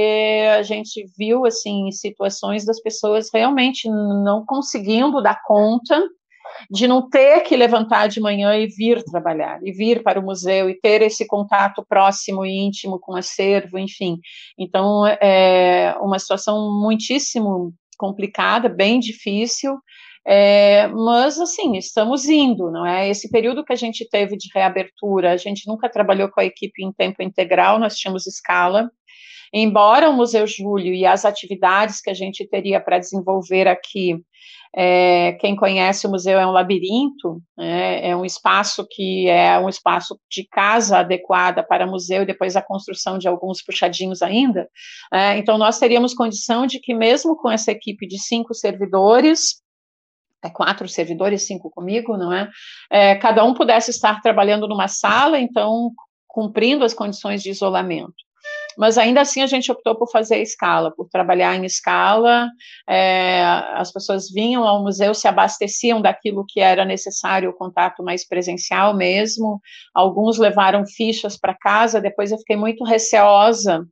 Speaker 2: a gente viu, assim, situações das pessoas realmente não conseguindo dar conta de não ter que levantar de manhã e vir trabalhar, e vir para o museu, e ter esse contato próximo e íntimo com o acervo, enfim. Então, é uma situação muitíssimo complicada, bem difícil, É, mas, assim, estamos indo, não é? Esse período que a gente teve de reabertura, a gente nunca trabalhou com a equipe em tempo integral, nós tínhamos escala. Embora o Museu Júlio e as atividades que a gente teria para desenvolver aqui é, quem conhece o museu é um labirinto, é, é, um espaço que é um espaço de casa adequada para museu e depois a construção de alguns puxadinhos ainda. É, então, nós teríamos condição de que, mesmo com essa equipe de cinco servidores, é quatro servidores, cinco comigo, não é? é? Cada um pudesse estar trabalhando numa sala, então cumprindo as condições de isolamento mas ainda assim a gente optou por fazer escala, por trabalhar em escala. É, as pessoas vinham ao museu, se abasteciam daquilo que era necessário, o contato mais presencial mesmo. Alguns levaram fichas para casa, depois eu fiquei muito receosa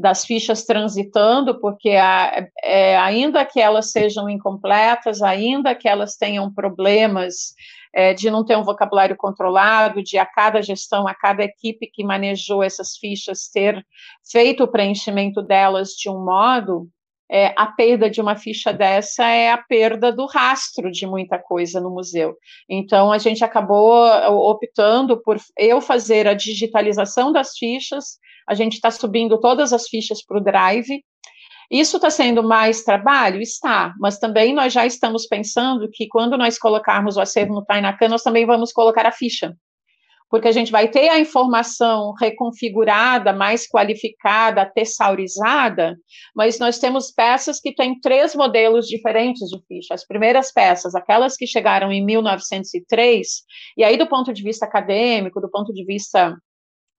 Speaker 2: das fichas transitando, porque a, é, ainda que elas sejam incompletas, ainda que elas tenham problemas é, de não ter um vocabulário controlado, de a cada gestão, a cada equipe que manejou essas fichas ter feito o preenchimento delas de um modo, é, a perda de uma ficha dessa é a perda do rastro de muita coisa no museu. Então, a gente acabou optando por eu fazer a digitalização das fichas, a gente está subindo todas as fichas para o Drive, isso está sendo mais trabalho? Está, mas também nós já estamos pensando que quando nós colocarmos o acervo no Tainacan, nós também vamos colocar a ficha. Porque a gente vai ter a informação reconfigurada, mais qualificada, tessaurizada, mas nós temos peças que têm três modelos diferentes de ficha. As primeiras peças, aquelas que chegaram em 1903, e aí do ponto de vista acadêmico, do ponto de vista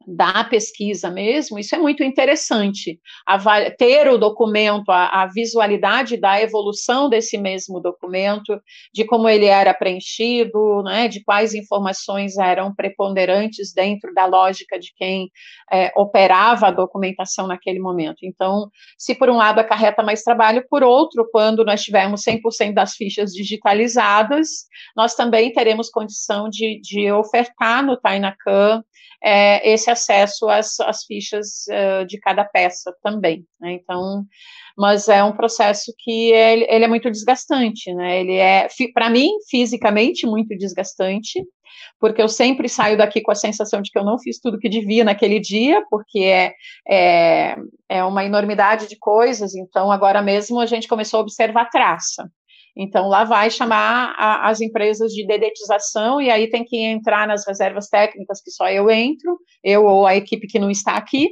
Speaker 2: da pesquisa mesmo, isso é muito interessante. A, ter o documento, a, a, visualidade da evolução desse mesmo documento, de como ele era preenchido, né, de quais informações eram preponderantes dentro da lógica de quem é, operava a documentação naquele momento. Então, se por um lado acarreta mais trabalho, por outro, quando nós tivermos 100% das fichas digitalizadas, nós também teremos condição de, de ofertar no Tainacan é, esse acesso às, às fichas uh, de cada peça também. Né? Então, mas é um processo que ele, ele é muito desgastante, né? Ele é, para mim, fisicamente muito desgastante, porque eu sempre saio daqui com a sensação de que eu não fiz tudo que devia naquele dia, porque é, é, é uma enormidade de coisas, então agora mesmo a gente começou a observar traça. Então, lá vai chamar a, as empresas de dedetização, e aí tem que entrar nas reservas técnicas, que só eu entro, eu ou a equipe que não está aqui.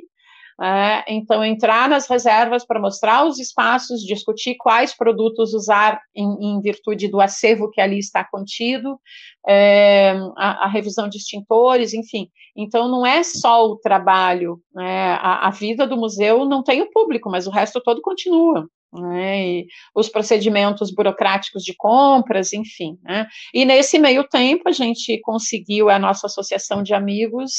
Speaker 2: É, então, entrar nas reservas para mostrar os espaços, discutir quais produtos usar em, em virtude do acervo que ali está contido, é, a, a, revisão de extintores, enfim. Então, não é só o trabalho, né, a, a vida do museu não tem o público, mas o resto todo continua né, os procedimentos burocráticos de compras, enfim. Né, e nesse meio tempo, a gente conseguiu, a nossa associação de amigos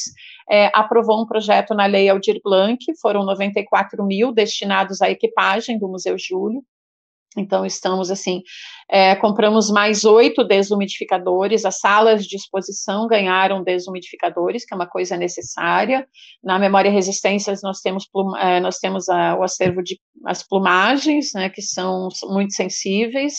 Speaker 2: é, aprovou um projeto na Lei Aldir Blanc, foram 94 mil destinados à equipagem do Museu Júlio, então, estamos assim, é, compramos mais oito desumidificadores, as salas de exposição ganharam desumidificadores, que é uma coisa necessária. Na memória resistências, nós temos, é, nós temos a, o acervo de as plumagens, né, que são muito sensíveis.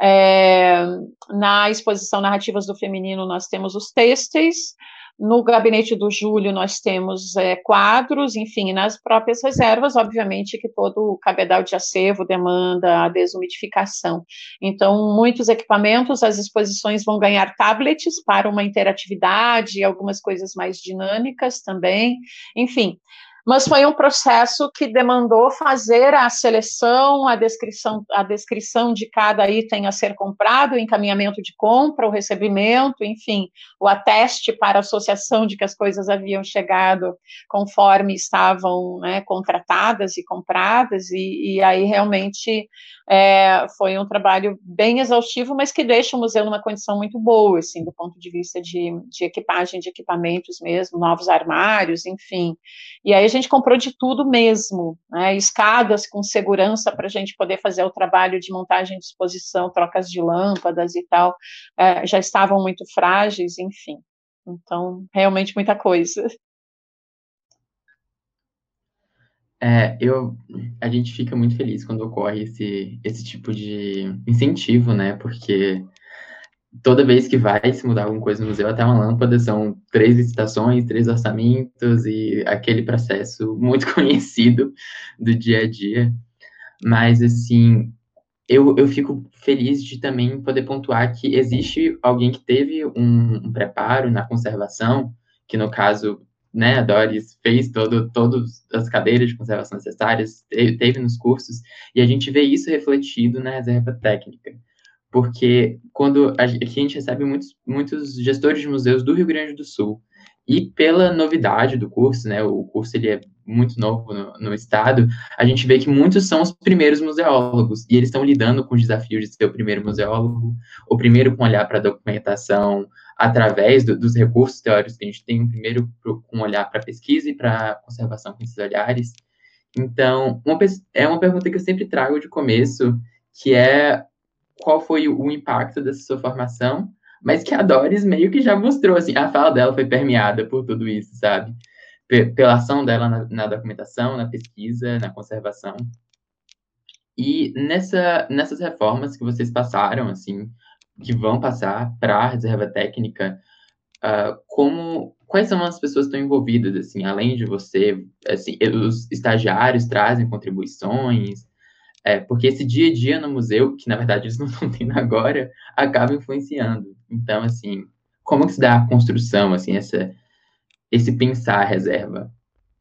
Speaker 2: É, na exposição Narrativas do Feminino, nós temos os têxteis, no gabinete do Júlio, nós temos é, quadros, enfim, nas próprias reservas, obviamente que todo o cabedal de acervo demanda a desumidificação. Então, muitos equipamentos, as exposições vão ganhar tablets para uma interatividade, algumas coisas mais dinâmicas também, enfim mas foi um processo que demandou fazer a seleção, a descrição, a descrição de cada item a ser comprado, o encaminhamento de compra, o recebimento, enfim, o ateste para a associação de que as coisas haviam chegado conforme estavam né, contratadas e compradas, e, e aí realmente é, foi um trabalho bem exaustivo, mas que deixa o museu numa condição muito boa, assim, do ponto de vista de, de equipagem, de equipamentos mesmo, novos armários, enfim. E aí gente comprou de tudo mesmo, né, escadas com segurança para a gente poder fazer o trabalho de montagem de exposição, trocas de lâmpadas e tal, é, já estavam muito frágeis, enfim. Então, realmente muita coisa.
Speaker 1: É, eu, a gente fica muito feliz quando ocorre esse, esse tipo de incentivo, né? Porque toda vez que vai se mudar alguma coisa no museu, até uma lâmpada, são três licitações, três orçamentos e aquele processo muito conhecido do dia a dia. Mas, assim, eu, eu fico feliz de também poder pontuar que existe alguém que teve um, um preparo na conservação, que no caso né, a Doris fez todo, todas as cadeiras de conservação necessárias, teve nos cursos, e a gente vê isso refletido na reserva técnica. Porque quando a, aqui a gente recebe muitos, muitos gestores de museus do Rio Grande do Sul, e pela novidade do curso, né, o curso ele é muito novo no, no, estado, a gente vê que muitos são os primeiros museólogos, e eles estão lidando com os desafios de ser o primeiro museólogo, o primeiro com olhar para a documentação, através do, dos recursos teóricos que a gente tem, primeiro com olhar para pesquisa e para conservação com esses olhares. Então, uma, é uma pergunta que eu sempre trago de começo, que é qual foi o, impacto dessa sua formação, mas que a Doris meio que já mostrou, assim, a fala dela foi permeada por tudo isso, sabe? P pela ação dela na, na documentação, na pesquisa, na conservação. E nessa, nessas reformas que vocês passaram, assim, que vão passar para a reserva técnica, uh, como quais são as pessoas que estão envolvidas, assim, além de você, assim, os estagiários trazem contribuições, é, porque esse dia a dia no museu, que na verdade eles não estão tendo agora, acaba influenciando. Então, assim, como que se dá a construção, assim, essa, esse pensar a reserva?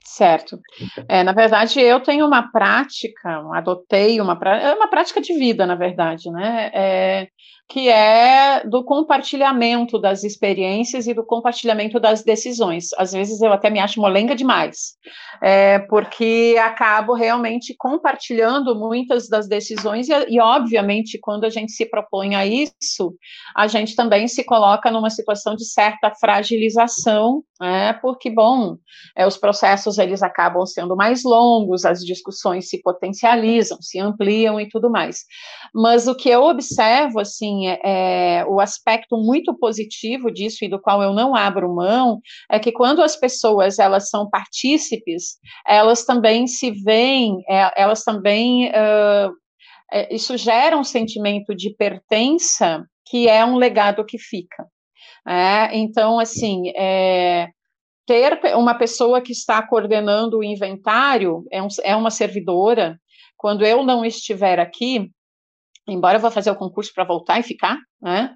Speaker 2: Certo. Então. É, na verdade, eu tenho uma prática, adotei uma, é uma prática de vida, na verdade, né? É, que é do compartilhamento das experiências e do compartilhamento das decisões. Às vezes eu até me acho molenga demais, é, porque acabo realmente compartilhando muitas das decisões e, e, obviamente, quando a gente se propõe a isso, a gente também se coloca numa situação de certa fragilização, né, porque, bom, é, os processos eles acabam sendo mais longos, as discussões se potencializam, se ampliam e tudo mais. Mas o que eu observo, assim, Assim, é, é, o aspecto muito positivo disso e do qual eu não abro mão é que quando as pessoas elas são partícipes, elas também se veem, é, elas também uh, isso gera um sentimento de pertença que é um legado que fica. É, então, assim, é, ter uma pessoa que está coordenando o inventário é, um, é uma servidora. Quando eu não estiver aqui, embora eu vá fazer o concurso para voltar e ficar, né?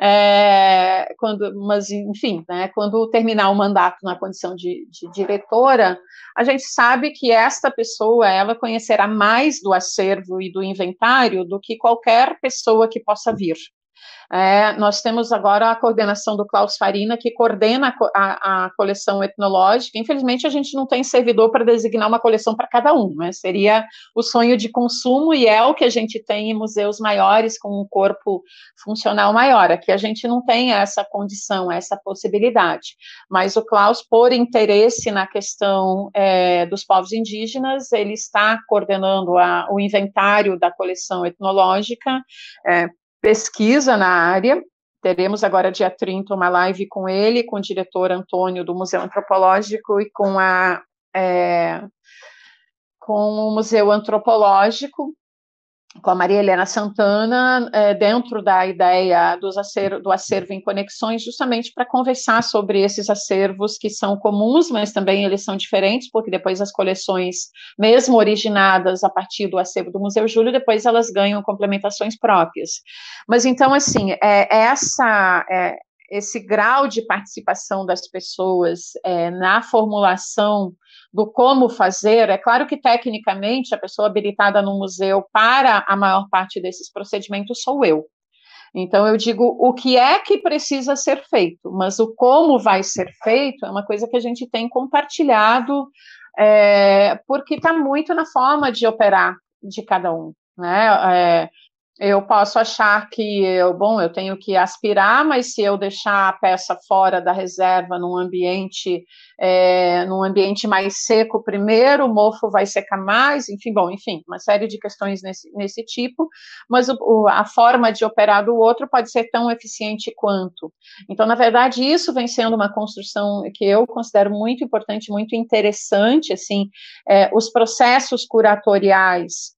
Speaker 2: É, quando, mas enfim, né, quando terminar o mandato na condição de, de, diretora, a gente sabe que esta pessoa ela conhecerá mais do acervo e do inventário do que qualquer pessoa que possa vir. É, nós temos agora a coordenação do Klaus Farina, que coordena a, a, coleção etnológica. Infelizmente, a gente não tem servidor para designar uma coleção para cada um, né? Seria o sonho de consumo e é o que a gente tem em museus maiores, com um corpo funcional maior. Aqui a gente não tem essa condição, essa possibilidade. Mas o Klaus, por interesse na questão é, dos povos indígenas, ele está coordenando a, o inventário da coleção etnológica, é, pesquisa na área. Teremos agora, dia 30, uma live com ele, com o diretor Antônio do Museu Antropológico e com a. É, com o Museu Antropológico, com a Maria Helena Santana, é, dentro da ideia dos acervo, do acervo em conexões, justamente para conversar sobre esses acervos que são comuns, mas também eles são diferentes, porque depois as coleções, mesmo originadas a partir do acervo do Museu Júlio, depois elas ganham complementações próprias. Mas então, assim, é, essa. É, esse grau de participação das pessoas é, na formulação do como fazer, é claro que tecnicamente a pessoa habilitada no museu para a maior parte desses procedimentos sou eu. Então eu digo o que é que precisa ser feito, mas o como vai ser feito é uma coisa que a gente tem compartilhado, é, porque está muito na forma de operar de cada um. Né? É, eu posso achar que eu, bom, eu tenho que aspirar, mas se eu deixar a peça fora da reserva num ambiente, é, num ambiente mais seco primeiro, o mofo vai secar mais, enfim, bom, enfim, uma série de questões nesse, nesse tipo, mas o, o, a forma de operar do outro pode ser tão eficiente quanto. Então, na verdade, isso vem sendo uma construção que eu considero muito importante, muito interessante, assim, é, os processos curatoriais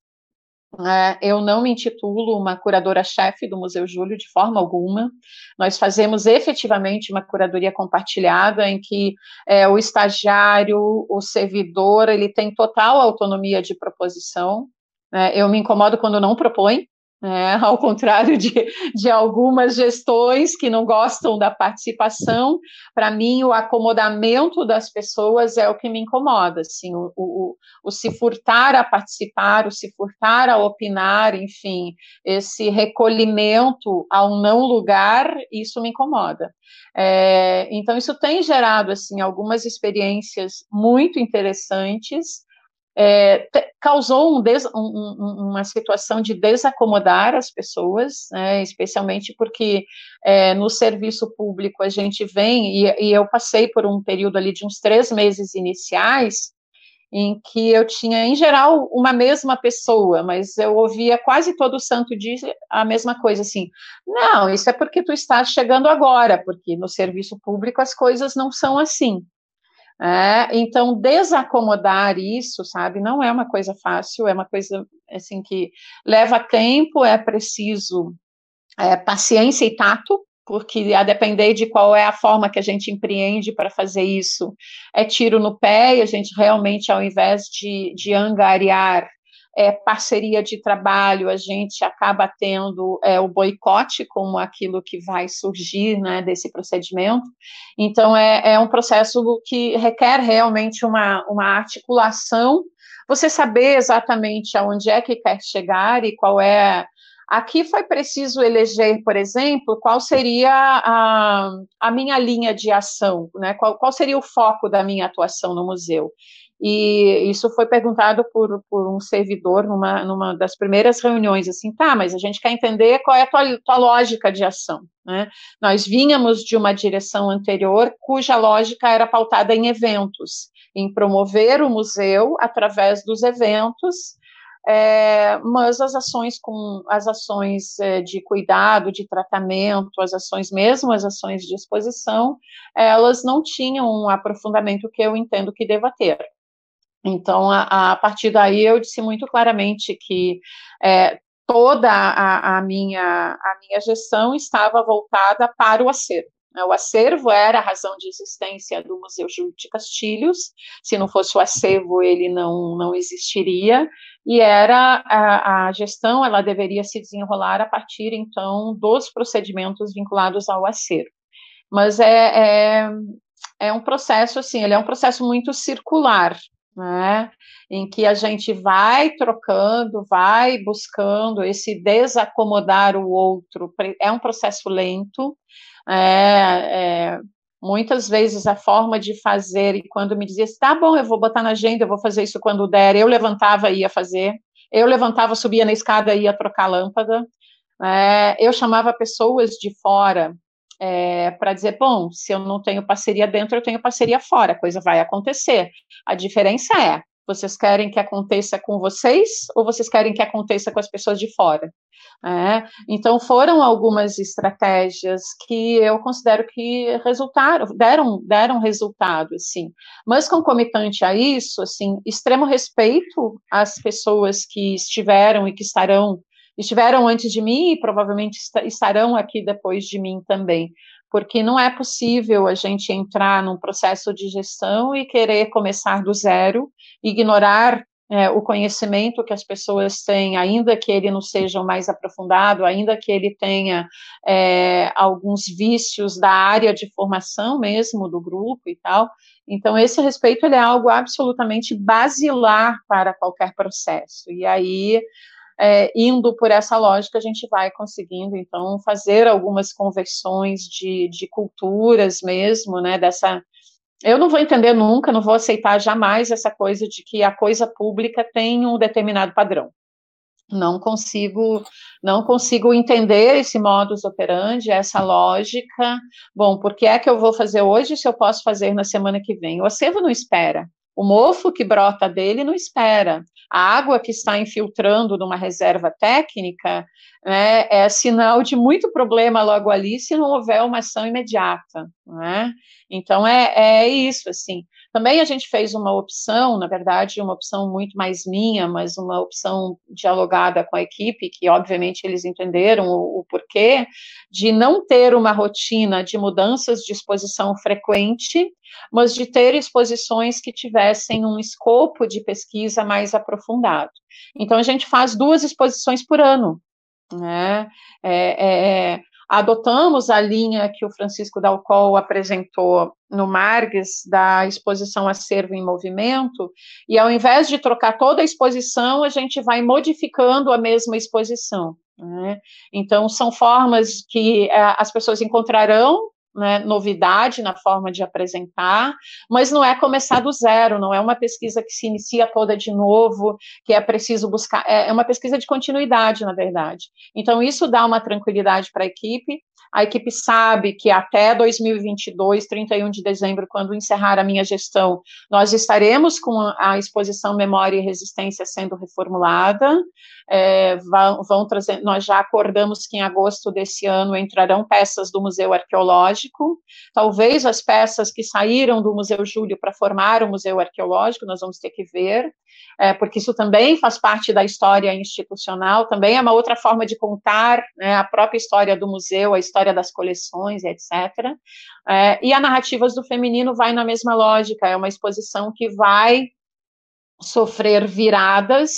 Speaker 2: eu não me intitulo uma curadora-chefe do Museu Júlio de forma alguma. Nós fazemos efetivamente uma curadoria compartilhada em que é, o estagiário, o servidor, ele tem total autonomia de proposição. É, eu me incomodo quando não propõe, é, ao contrário de, de algumas gestões que não gostam da participação, para mim o acomodamento das pessoas é o que me incomoda, assim, o, o, o, se furtar a participar, o se furtar a opinar, enfim, esse recolhimento ao não lugar, isso me incomoda. É, então isso tem gerado assim algumas experiências muito interessantes é, causou um des, um, uma situação de desacomodar as pessoas, né, especialmente porque é, no serviço público a gente vem, e, e, eu passei por um período ali de uns três meses iniciais, em que eu tinha, em geral, uma mesma pessoa, mas eu ouvia quase todo santo dia a mesma coisa, assim, não, isso é porque tu estás chegando agora, porque no serviço público as coisas não são assim, é, então, desacomodar isso, sabe, não é uma coisa fácil, é uma coisa, assim, que leva tempo, é preciso é, paciência e tato, porque a depender de qual é a forma que a gente empreende para fazer isso, é tiro no pé, e a gente realmente, ao invés de, de angariar é, parceria de trabalho, a gente acaba tendo é, o boicote como aquilo que vai surgir né, desse procedimento. Então, é, é um processo que requer realmente uma, uma articulação, você saber exatamente aonde é que quer chegar e qual é. Aqui foi preciso eleger, por exemplo, qual seria a, a minha linha de ação, né? qual, qual seria o foco da minha atuação no museu. E isso foi perguntado por, por um servidor numa, numa das primeiras reuniões, assim, tá, mas a gente quer entender qual é a tua, tua lógica de ação, né? Nós vínhamos de uma direção anterior cuja lógica era pautada em eventos, em promover o museu através dos eventos, é, mas as ações com as ações é, de cuidado, de tratamento, as ações mesmo, as ações de exposição, elas não tinham um aprofundamento que eu entendo que deva ter. Então, a, a, partir daí, eu disse muito claramente que é, toda a, a, minha, a minha gestão estava voltada para o acervo. Né? O acervo era a razão de existência do Museu Júlio de Castilhos, se não fosse o acervo, ele não, não existiria, e era a, a gestão, ela deveria se desenrolar a partir, então, dos procedimentos vinculados ao acervo. Mas é, é, é um processo, assim, ele é um processo muito circular, né? Em que a gente vai trocando, vai buscando esse desacomodar o outro. É um processo lento. É, é, muitas vezes a forma de fazer, e quando me dizia, tá bom, eu vou botar na agenda, eu vou fazer isso quando der, eu levantava e ia fazer. Eu levantava, subia na escada e ia trocar a lâmpada. É, eu chamava pessoas de fora é, para dizer, bom, se eu não tenho parceria dentro, eu tenho parceria fora, a coisa vai acontecer. A diferença é, vocês querem que aconteça com vocês ou vocês querem que aconteça com as pessoas de fora? É, então foram algumas estratégias que eu considero que resultaram, deram, deram resultado, assim. Mas concomitante a isso, assim, extremo respeito às pessoas que estiveram e que estarão estiveram antes de mim e provavelmente estarão aqui depois de mim também, porque não é possível a gente entrar num processo de gestão e querer começar do zero, ignorar é, o conhecimento que as pessoas têm, ainda que ele não seja mais aprofundado, ainda que ele tenha é, alguns vícios da área de formação mesmo do grupo e tal. Então, esse respeito é algo absolutamente basilar para qualquer processo. E aí é, indo por essa lógica, a gente vai conseguindo, então, fazer algumas conversões de, de culturas mesmo, né, dessa... Eu não vou entender nunca, não vou aceitar jamais essa coisa de que a coisa pública tem um determinado padrão. não consigo não consigo entender esse modus operandi, essa lógica. Bom, por que é que eu vou fazer hoje se eu posso fazer na semana que vem? O acervo não espera. O mofo que brota dele não espera. A água que está infiltrando numa reserva técnica né, é sinal de muito problema logo ali se não houver uma ação imediata. Né? Então é, é isso, assim. Também a gente fez uma opção, na verdade, uma opção muito mais minha, mas uma opção dialogada com a equipe, que obviamente eles entenderam o, o porquê, de não ter uma rotina de mudanças de exposição frequente, mas de ter exposições que tivessem um escopo de pesquisa mais aprofundado. Então, a gente faz duas exposições por ano, né? É, é, adotamos a linha que o Francisco Dalcol apresentou no Margues, da exposição Acervo em Movimento, e ao invés de trocar toda a exposição, a gente vai modificando a mesma exposição. Né? Então, são formas que uh, as pessoas encontrarão né, novidade na forma de apresentar, mas não é começar do zero, não é uma pesquisa que se inicia toda de novo, que é preciso buscar, é, é uma pesquisa de continuidade, na verdade. Então, isso dá uma tranquilidade para a equipe, a equipe sabe que até 2022, 31 de dezembro, quando encerrar a minha gestão, nós estaremos com a exposição Memória e Resistência sendo reformulada, é, vão, vão trazer, nós já acordamos que em agosto desse ano entrarão peças do Museu Arqueológico, talvez as peças que saíram do Museu Júlio para formar o Museu Arqueológico, nós vamos ter que ver, é, porque isso também faz parte da história institucional, também é uma outra forma de contar né, a própria história do museu, a história das coleções, etc. É, e a Narrativas do Feminino vai na mesma lógica, é uma exposição que vai sofrer viradas.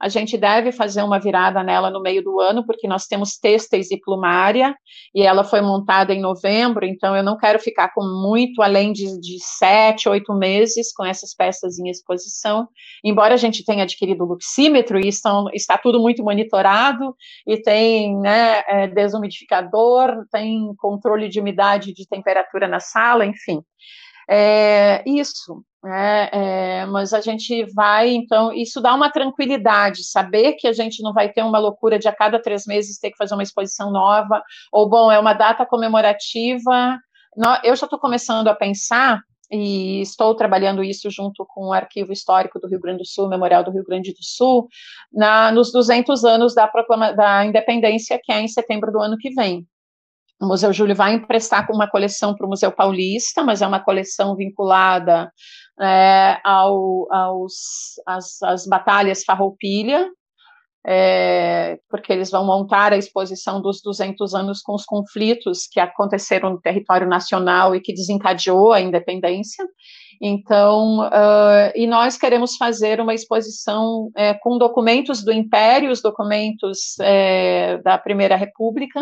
Speaker 2: A gente deve fazer uma virada nela no meio do ano, porque nós temos têxteis e plumária, e ela foi montada em novembro, então eu não quero ficar com muito além de, de sete, oito meses com essas peças em exposição. Embora a gente tenha adquirido o luxímetro e estão, está tudo muito monitorado, e tem né, é, desumidificador, tem controle de umidade de temperatura na sala, enfim. É, isso, é, é, mas a gente vai, então, isso dá uma tranquilidade, saber que a gente não vai ter uma loucura de a cada três meses ter que fazer uma exposição nova, ou, bom, é uma data comemorativa. Eu já estou começando a pensar, e estou trabalhando isso junto com o Arquivo Histórico do Rio Grande do Sul, Memorial do Rio Grande do Sul, na, nos 200 anos da, proclama, da independência, que é em setembro do ano que vem. O Museu Júlio vai emprestar uma coleção para o Museu Paulista, mas é uma coleção vinculada é, ao, aos, as, as batalhas Farroupilha, é, porque eles vão montar a exposição dos 200 anos com os conflitos que aconteceram no território nacional e que desencadeou a independência. Então, uh, e nós queremos fazer uma exposição é, com documentos do Império, os documentos é, da Primeira República,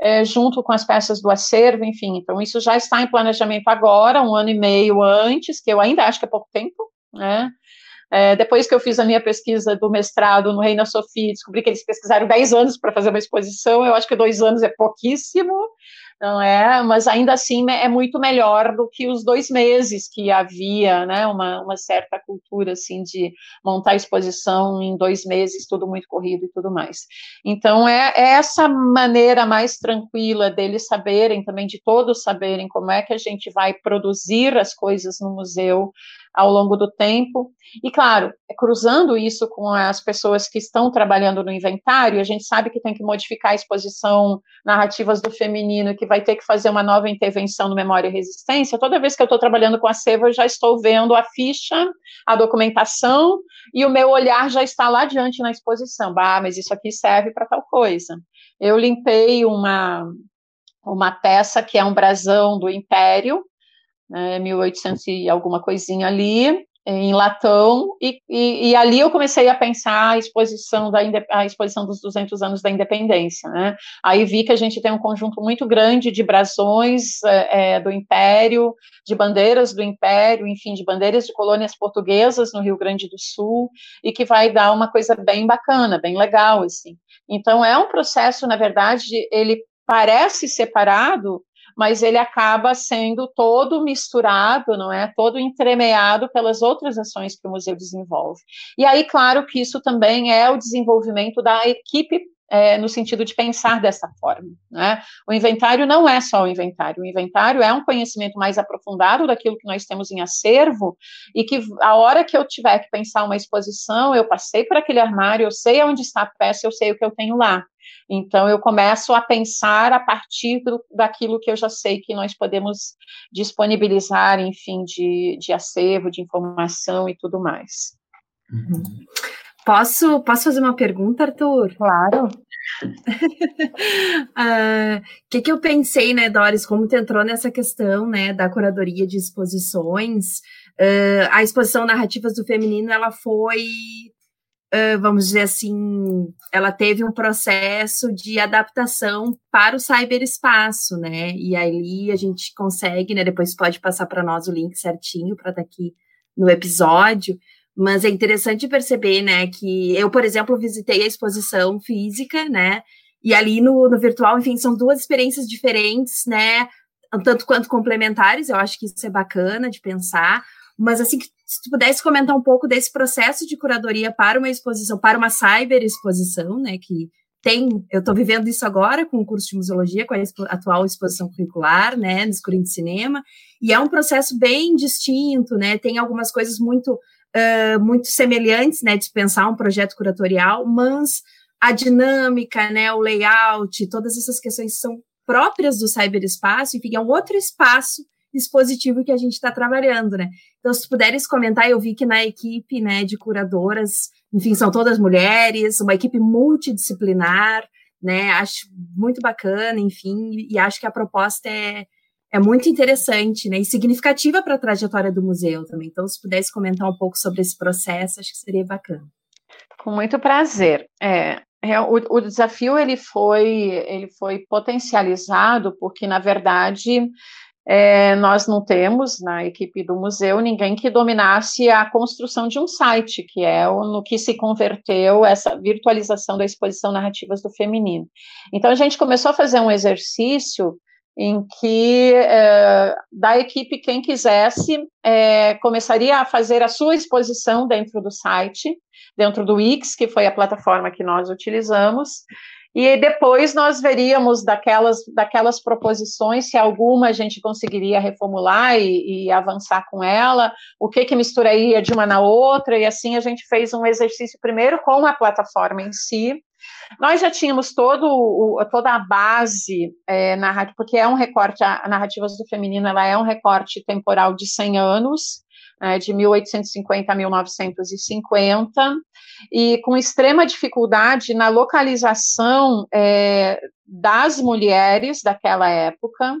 Speaker 2: é, junto com as peças do acervo, enfim. Então, isso já está em planejamento agora, um ano e meio antes, que eu ainda acho que é pouco tempo, né? É, depois que eu fiz a minha pesquisa do mestrado no Reina Sofia, descobri que eles pesquisaram 10 anos para fazer uma exposição, eu acho que dois anos é pouquíssimo, não é? Mas ainda assim é muito melhor do que os dois meses que havia, né? Uma, uma certa cultura assim de montar exposição em dois meses, tudo muito corrido e tudo mais. Então é, é essa maneira mais tranquila deles saberem, também de todos saberem como é que a gente vai produzir as coisas no museu ao longo do tempo. E, claro, cruzando isso com as pessoas que estão trabalhando no inventário, a gente sabe que tem que modificar a exposição Narrativas do Feminino, que vai ter que fazer uma nova intervenção no Memória e Resistência. Toda vez que eu estou trabalhando com a SEVA, eu já estou vendo a ficha, a documentação, e o meu olhar já está lá adiante na exposição. Bah, mas isso aqui serve para tal coisa. Eu limpei uma, uma peça que é um brasão do Império, né, 1800 e alguma coisinha ali, em latão, e, e, e, ali eu comecei a pensar a exposição, da, a exposição dos 200 anos da independência, né? Aí vi que a gente tem um conjunto muito grande de brasões é, é, do Império, de bandeiras do Império, enfim, de bandeiras de colônias portuguesas no Rio Grande do Sul, e que vai dar uma coisa bem bacana, bem legal, assim. Então, é um processo, na verdade, ele parece separado, mas ele acaba sendo todo misturado, não é? Todo entremeado pelas outras ações que o museu desenvolve. E aí, claro que isso também é o desenvolvimento da equipe é, no sentido de pensar dessa forma. Né? O inventário não é só o inventário, o inventário é um conhecimento mais aprofundado daquilo que nós temos em acervo, e que a hora que eu tiver que pensar uma exposição, eu passei por aquele armário, eu sei onde está a peça, eu sei o que eu tenho lá. Então, eu começo a pensar a partir do, daquilo que eu já sei que nós podemos disponibilizar, enfim, de, de acervo, de informação e tudo mais.
Speaker 3: Uhum. Posso, posso fazer uma pergunta, Arthur?
Speaker 2: Claro.
Speaker 3: O uh, ah, que, que eu pensei, né, Doris, como tu entrou nessa questão, né, da curadoria de exposições, uh, a exposição Narrativas do Feminino, ela foi vamos dizer assim, ela teve um processo de adaptação para o cyberespaço, né? E aí a gente consegue, né? Depois pode passar para nós o link certinho para estar tá no episódio. Mas é interessante perceber, né, que eu, por exemplo, visitei a exposição física, né? E ali no, no virtual, enfim, são duas experiências diferentes, né? Tanto quanto complementares, eu acho que isso é bacana de pensar. Mas assim, se tu pudesse comentar um pouco desse processo de curadoria para uma exposição, para uma cyber exposição, né, que tem, eu estou vivendo isso agora com o curso de museologia, com a expo, atual exposição curricular, né, no escurinho de cinema, e é um processo bem distinto, né, tem algumas coisas muito, uh, muito semelhantes, né, de pensar um projeto curatorial, mas a dinâmica, né, o layout, todas essas questões são próprias do cyberespaço, enfim, é um outro espaço dispositivo que a gente está trabalhando, né? Então, se puderes comentar, eu vi que na equipe, né, de curadoras, enfim, são todas mulheres, uma equipe multidisciplinar, né? Acho muito bacana, enfim, e acho que a proposta é, é muito interessante, né? E significativa para a trajetória do museu também. Então, se pudesse comentar um pouco sobre esse processo, acho que seria bacana.
Speaker 2: Com muito prazer. É, é, o, o, desafio ele foi ele foi potencializado porque na verdade é, nós não temos na equipe do museu ninguém que dominasse a construção de um site, que é o, no que se converteu essa virtualização da exposição Narrativas do Feminino. Então, a gente começou a fazer um exercício em que é, da equipe quem quisesse é, começaria a fazer a sua exposição dentro do site, dentro do Wix, que foi a plataforma que nós utilizamos, e depois nós veríamos daquelas, daquelas proposições, se alguma a gente conseguiria reformular e, e, avançar com ela, o que que misturaria de uma na outra, e assim a gente fez um exercício primeiro com a plataforma em si. Nós já tínhamos todo o, toda a base é, narrativa, porque é um recorte, a Narrativas do Feminino, ela é um recorte temporal de 100 anos, né, de 1850 a 1950, e com extrema dificuldade na localização é, das mulheres daquela época,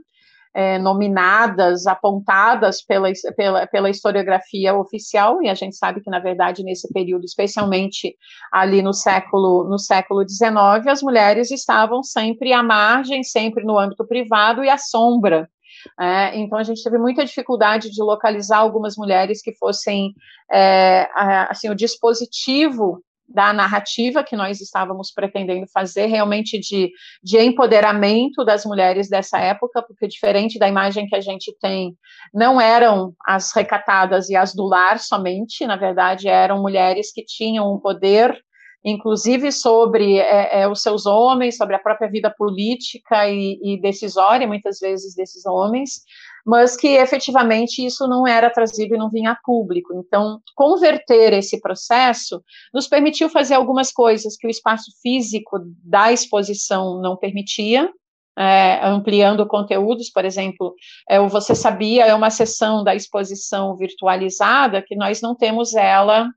Speaker 2: é, nominadas, apontadas pela, pela, pela historiografia oficial, e a gente sabe que, na verdade, nesse período, especialmente ali no século, no século XIX, as mulheres estavam sempre à margem, sempre no âmbito privado e à sombra é, então, a gente teve muita dificuldade de localizar algumas mulheres que fossem, é, assim, o dispositivo da narrativa que nós estávamos pretendendo fazer, realmente de, de empoderamento das mulheres dessa época, porque diferente da imagem que a gente tem, não eram as recatadas e as do lar somente, na verdade, eram mulheres que tinham um poder inclusive sobre é, é, os seus homens, sobre a própria vida política e, e, decisória, muitas vezes, desses homens, mas que efetivamente isso não era trazido e não vinha a público. Então, converter esse processo nos permitiu fazer algumas coisas que o espaço físico da exposição não permitia, é, ampliando conteúdos, por exemplo, é, o Você Sabia é uma sessão da exposição virtualizada que nós não temos ela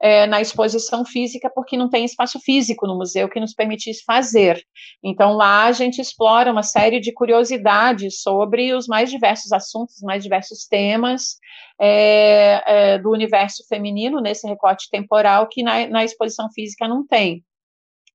Speaker 2: é, na exposição física, porque não tem espaço físico no museu que nos permitisse fazer. Então, lá a gente explora uma série de curiosidades sobre os mais diversos assuntos, os mais diversos temas é, é, do universo feminino, nesse recorte temporal, que na, na exposição física não tem.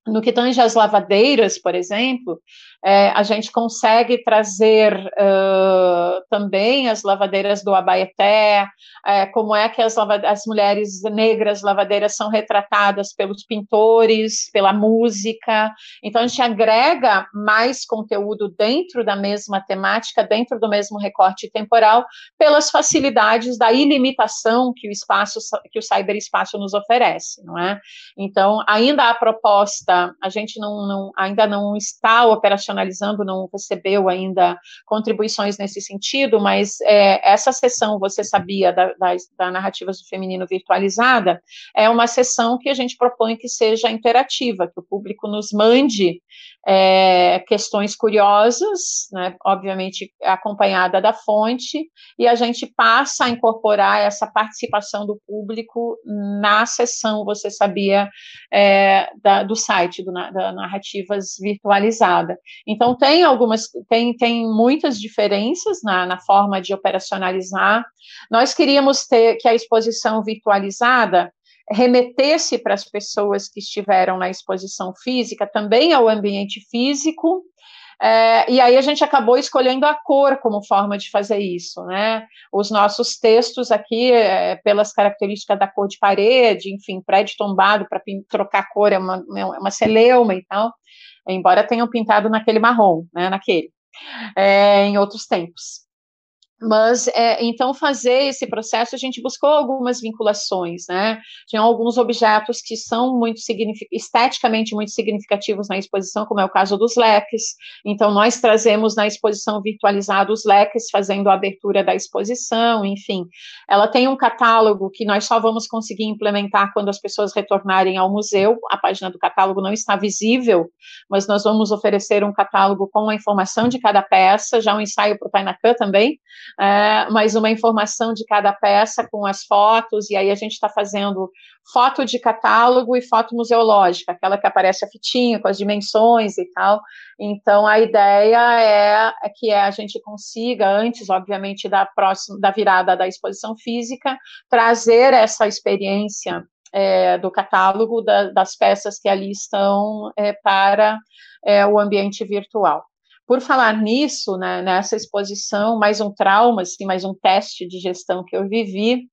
Speaker 2: No que tange às lavadeiras, por exemplo, é, a gente consegue trazer uh, também as lavadeiras do Abaeté, é, como é que as, as, mulheres negras lavadeiras são retratadas pelos pintores, pela música. Então, a gente agrega mais conteúdo dentro da mesma temática, dentro do mesmo recorte temporal, pelas facilidades da ilimitação que o espaço, que o cyberespaço nos oferece, não é? Então, ainda a proposta, a gente não, não ainda não está não recebeu ainda contribuições nesse sentido, mas é, essa sessão, você sabia, da, da, da Narrativas do Feminino Virtualizada, é uma sessão que a gente propõe que seja interativa, que o público nos mande é, questões curiosas, né, obviamente acompanhada da fonte, e a gente passa a incorporar essa participação do público na sessão, você sabia, é, da, do site, do, da Narrativas Virtualizada. Então, tem algumas, tem, tem muitas diferenças na, na forma de operacionalizar. Nós queríamos ter que a exposição virtualizada remetesse para as pessoas que estiveram na exposição física também ao ambiente físico. É, e aí a gente acabou escolhendo a cor como forma de fazer isso, né? Os nossos textos aqui, é, pelas características da cor de parede, enfim, prédio tombado para trocar cor é uma, é uma celeuma e tal, embora tenham pintado naquele marrom, né? Naquele, é, em outros tempos. Mas, é, então, fazer esse processo, a gente buscou algumas vinculações, né? Tinha alguns objetos que são muito esteticamente muito significativos na exposição, como é o caso dos leques. Então, nós trazemos na exposição virtualizada os leques, fazendo a abertura da exposição, enfim. Ela tem um catálogo que nós só vamos conseguir implementar quando as pessoas retornarem ao museu. A página do catálogo não está visível, mas nós vamos oferecer um catálogo com a informação de cada peça, já um ensaio para o Tainacan também, é, mas uma informação de cada peça com as fotos, e aí a gente está fazendo foto de catálogo e foto museológica, aquela que aparece a fitinha com as dimensões e tal. Então a ideia é, é que a gente consiga, antes, obviamente, da próxima, da virada da exposição física, trazer essa experiência é, do catálogo da, das peças que ali estão é, para é, o ambiente virtual. Por falar nisso, né, nessa exposição, mais um trauma, assim, mais um teste de gestão que eu vivi,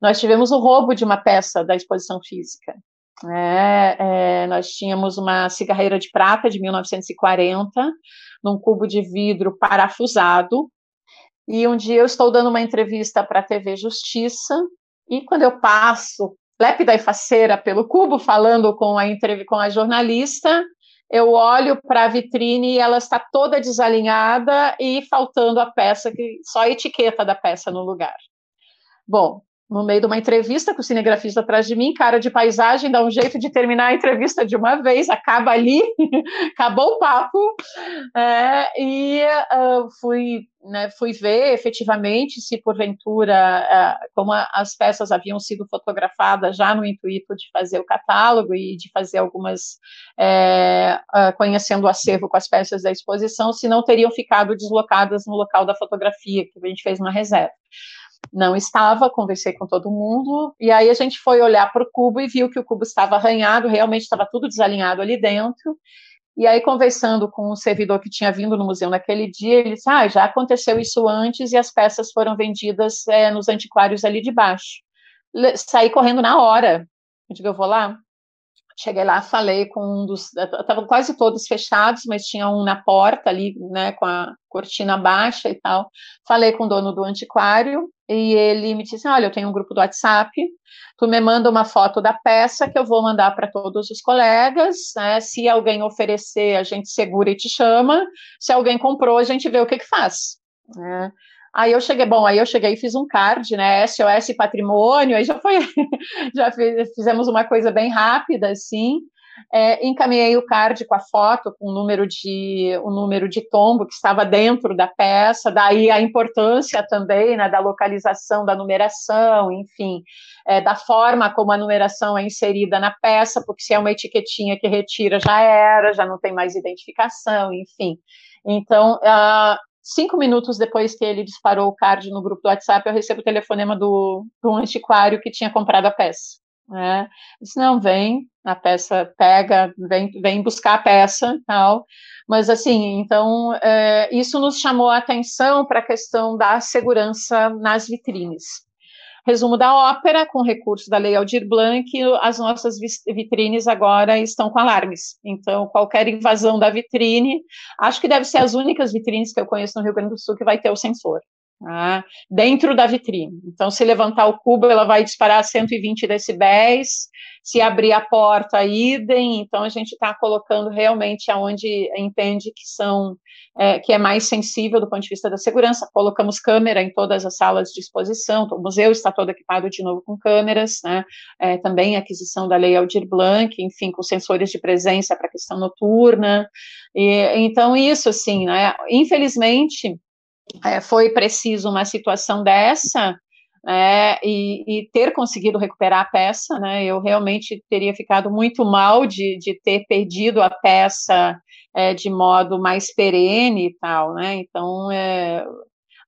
Speaker 2: nós tivemos o roubo de uma peça da exposição física. É, é, nós tínhamos uma cigarreira de prata de 1940, num cubo de vidro parafusado, e um dia eu estou dando uma entrevista para a TV Justiça, e quando eu passo lépida e faceira pelo cubo, falando com a, com a jornalista, eu olho para a vitrine e ela está toda desalinhada e faltando a peça, que só a etiqueta da peça no lugar. Bom, no meio de uma entrevista com o cinegrafista atrás de mim, cara de paisagem, dá um jeito de terminar a entrevista de uma vez, acaba ali, acabou o papo, é, e uh, fui, né, fui ver efetivamente se porventura, uh, como a, as peças haviam sido fotografadas já no intuito de fazer o catálogo e de fazer algumas, é, uh, conhecendo o acervo com as peças da exposição, se não teriam ficado deslocadas no local da fotografia, que a gente fez uma reserva não estava, conversei com todo mundo, e aí a gente foi olhar para o cubo e viu que o cubo estava arranhado, realmente estava tudo desalinhado ali dentro. E aí, conversando com um servidor que tinha vindo no museu naquele dia, ele disse: Ah, já aconteceu isso antes e as peças foram vendidas é, nos antiquários ali de baixo. Saí correndo na hora. Eu digo: Eu vou lá. Cheguei lá, falei com um dos. Estavam quase todos fechados, mas tinha um na porta ali, né, com a cortina baixa e tal. Falei com o dono do antiquário e ele me disse: Olha, eu tenho um grupo do WhatsApp, tu me manda uma foto da peça que eu vou mandar para todos os colegas. Né, se alguém oferecer, a gente segura e te chama. Se alguém comprou, a gente vê o que, que faz. Né? Aí eu cheguei, bom, aí eu cheguei e fiz um card, né, SOS Patrimônio, aí já foi, já fiz, fizemos uma coisa bem rápida, assim, é, encaminhei o card com a foto, com o número de o número de tombo que estava dentro da peça, daí a importância também né, da localização da numeração, enfim, é, da forma como a numeração é inserida na peça, porque se é uma etiquetinha que retira já era, já não tem mais identificação, enfim. Então, uh, cinco minutos depois que ele disparou o card no grupo do WhatsApp, eu recebo o telefonema do, do antiquário que tinha comprado a peça. Né? Não, vem, a peça pega, vem, vem buscar a peça tal. Mas, assim, então, é, isso nos chamou a atenção para a questão da segurança nas vitrines. Resumo da ópera, com recurso da Lei Aldir Blanc, as nossas vitrines agora estão com alarmes. Então, qualquer invasão da vitrine, acho que deve ser as únicas vitrines que eu conheço no Rio Grande do Sul que vai ter o sensor. Tá? dentro da vitrine. Então, se levantar o cubo, ela vai disparar 120 decibéis, se abrir a porta, idem. Então, a gente está colocando realmente aonde entende que são é, que é mais sensível do ponto de vista da segurança. Colocamos câmera em todas as salas de exposição, o museu está todo equipado de novo com câmeras, né? É, também aquisição da Lei Aldir Blanc, enfim, com sensores de presença para questão noturna. E, então, isso, assim, né? Infelizmente, é, foi preciso uma situação dessa é, e, e, ter conseguido recuperar a peça, né, eu realmente teria ficado muito mal de, de ter perdido a peça é, de modo mais perene e tal, né, então, é,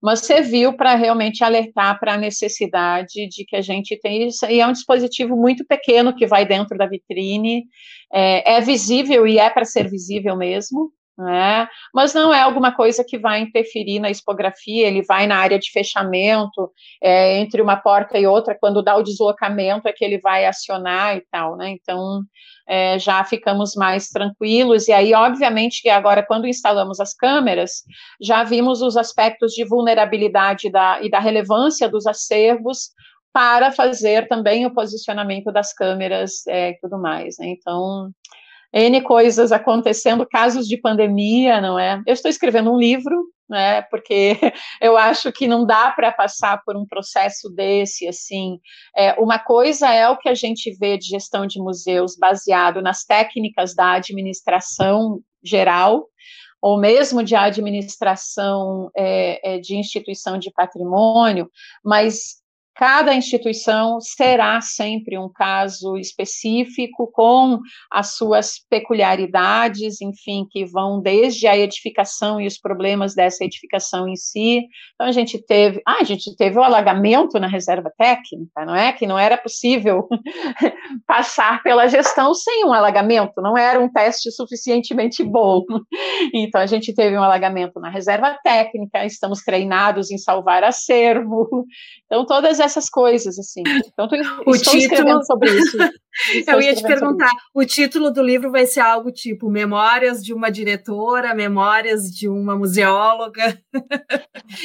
Speaker 2: mas serviu para realmente alertar para a necessidade de que a gente tem isso, e é um dispositivo muito pequeno que vai dentro da vitrine, é, é visível e é para ser visível mesmo, né? Mas não é alguma coisa que vai interferir na expografia, ele vai na área de fechamento, é, entre uma porta e outra, quando dá o deslocamento é que ele vai acionar e tal, né? Então, é, já ficamos mais tranquilos, e aí, obviamente, que agora, quando instalamos as câmeras, já vimos os aspectos de vulnerabilidade da, e da relevância dos acervos para fazer também o posicionamento das câmeras é, e tudo mais, né? Então, N coisas acontecendo, casos de pandemia, não é? Eu estou escrevendo um livro, né? Porque eu acho que não dá para passar por um processo desse, assim. É, uma coisa é o que a gente vê de gestão de museus baseado nas técnicas da administração geral, ou mesmo de administração é, é de instituição de patrimônio, mas Cada instituição será sempre um caso específico, com as suas peculiaridades, enfim, que vão desde a edificação e os problemas dessa edificação em si. Então, a gente teve, ah, a gente teve o alagamento na reserva técnica, não é? Que não era possível passar pela gestão sem um alagamento, não era um teste suficientemente bom. Então, a gente teve um alagamento na reserva técnica, estamos treinados em salvar acervo. Então, todas essas coisas, assim. Então, tô, o estou título... escrevendo sobre isso.
Speaker 3: Eu ia te perguntar, o título do livro vai ser algo tipo Memórias de uma diretora, Memórias de uma museóloga.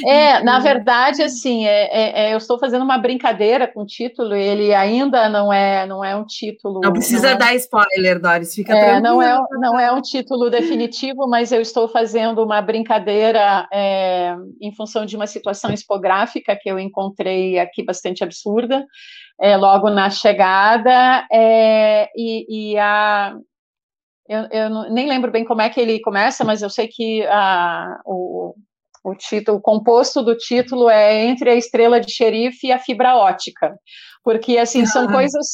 Speaker 2: É, na verdade, assim, é, é, é, eu estou fazendo uma brincadeira com o título, ele ainda não é, não é um título.
Speaker 3: Não precisa não é dar spoiler, Doris, fica
Speaker 2: é, Não é, não é um título definitivo, mas eu estou fazendo uma brincadeira é, em função de uma situação expográfica que eu encontrei aqui bastante absurda é, logo na chegada, é, e, e, a. Eu, eu não, nem lembro bem como é que ele começa, mas eu sei que a, o, o título, o composto do título é entre a estrela de xerife e a fibra ótica, porque assim são ah, coisas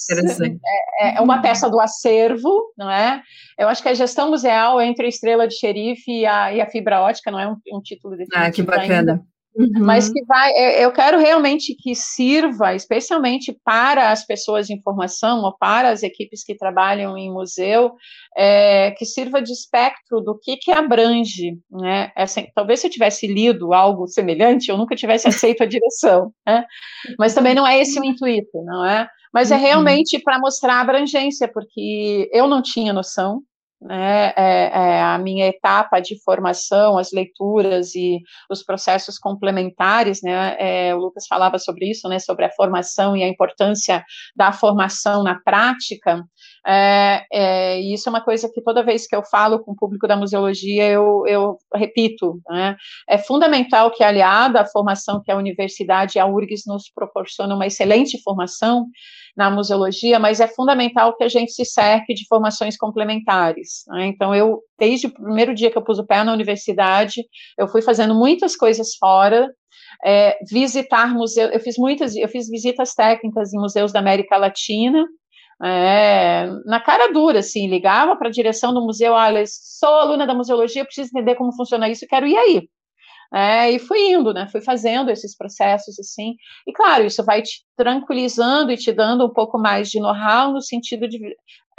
Speaker 2: é, é, uma peça do acervo, não é? Eu acho que a gestão museal entre a estrela de xerife e a, e a fibra ótica não é um, um título definitivo
Speaker 3: Ah, que bacana.
Speaker 2: Ainda. Uhum. Mas que vai, eu quero realmente que sirva, especialmente para as pessoas de informação ou para as equipes que trabalham em museu, é, que sirva de espectro do que, que abrange, né? É assim, talvez se eu tivesse lido algo semelhante, eu nunca tivesse aceito a direção, né? Mas também não é esse o intuito, não é? Mas é uhum. realmente para mostrar a abrangência, porque eu não tinha noção, né, é, é, a minha etapa de formação, as leituras e os processos complementares, né, é, o Lucas falava sobre isso, né, sobre a formação e a importância da formação na prática, é, é, e isso é uma coisa que toda vez que eu falo com o público da museologia, eu, eu repito, né, é fundamental que, aliada à formação que a universidade e a URGS nos proporciona uma excelente formação, na museologia, mas é fundamental que a gente se cerque de formações complementares. Né? Então, eu, desde o primeiro dia que eu pus o pé na universidade, eu fui fazendo muitas coisas fora, é, visitar museus, eu fiz muitas, eu fiz visitas técnicas em museus da América Latina, é, na cara dura, assim, ligava para a direção do museu, olha, sou aluna da museologia, preciso entender como funciona isso, quero ir aí. É, e fui indo, né? Fui fazendo esses processos assim. E claro, isso vai te tranquilizando e te dando um pouco mais de know-how no sentido de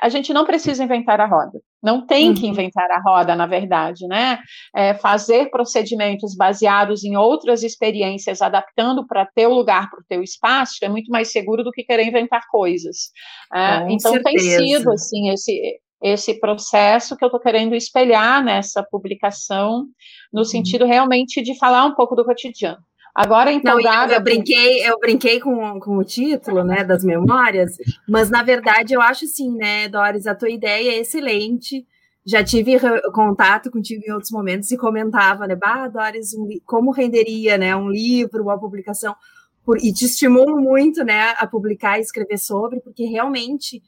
Speaker 2: a gente não precisa inventar a roda. Não tem que uhum. inventar a roda, na verdade, né? É fazer procedimentos baseados em outras experiências, adaptando para teu lugar, para o teu espaço, é muito mais seguro do que querer inventar coisas. É, então certeza. tem sido assim esse esse processo que eu estou querendo espelhar nessa publicação, no uhum. sentido realmente de falar um pouco do cotidiano. Agora empolgada.
Speaker 3: Não, eu, eu, brinquei, eu brinquei com, com o título, né, das memórias, mas na verdade eu acho assim, né, Doris, a tua ideia é excelente. Já tive contato contigo em outros momentos e comentava, né, bah, Doris, um, como renderia, né, um livro, uma publicação, por, e te estimulo muito, né, a publicar e escrever sobre, porque realmente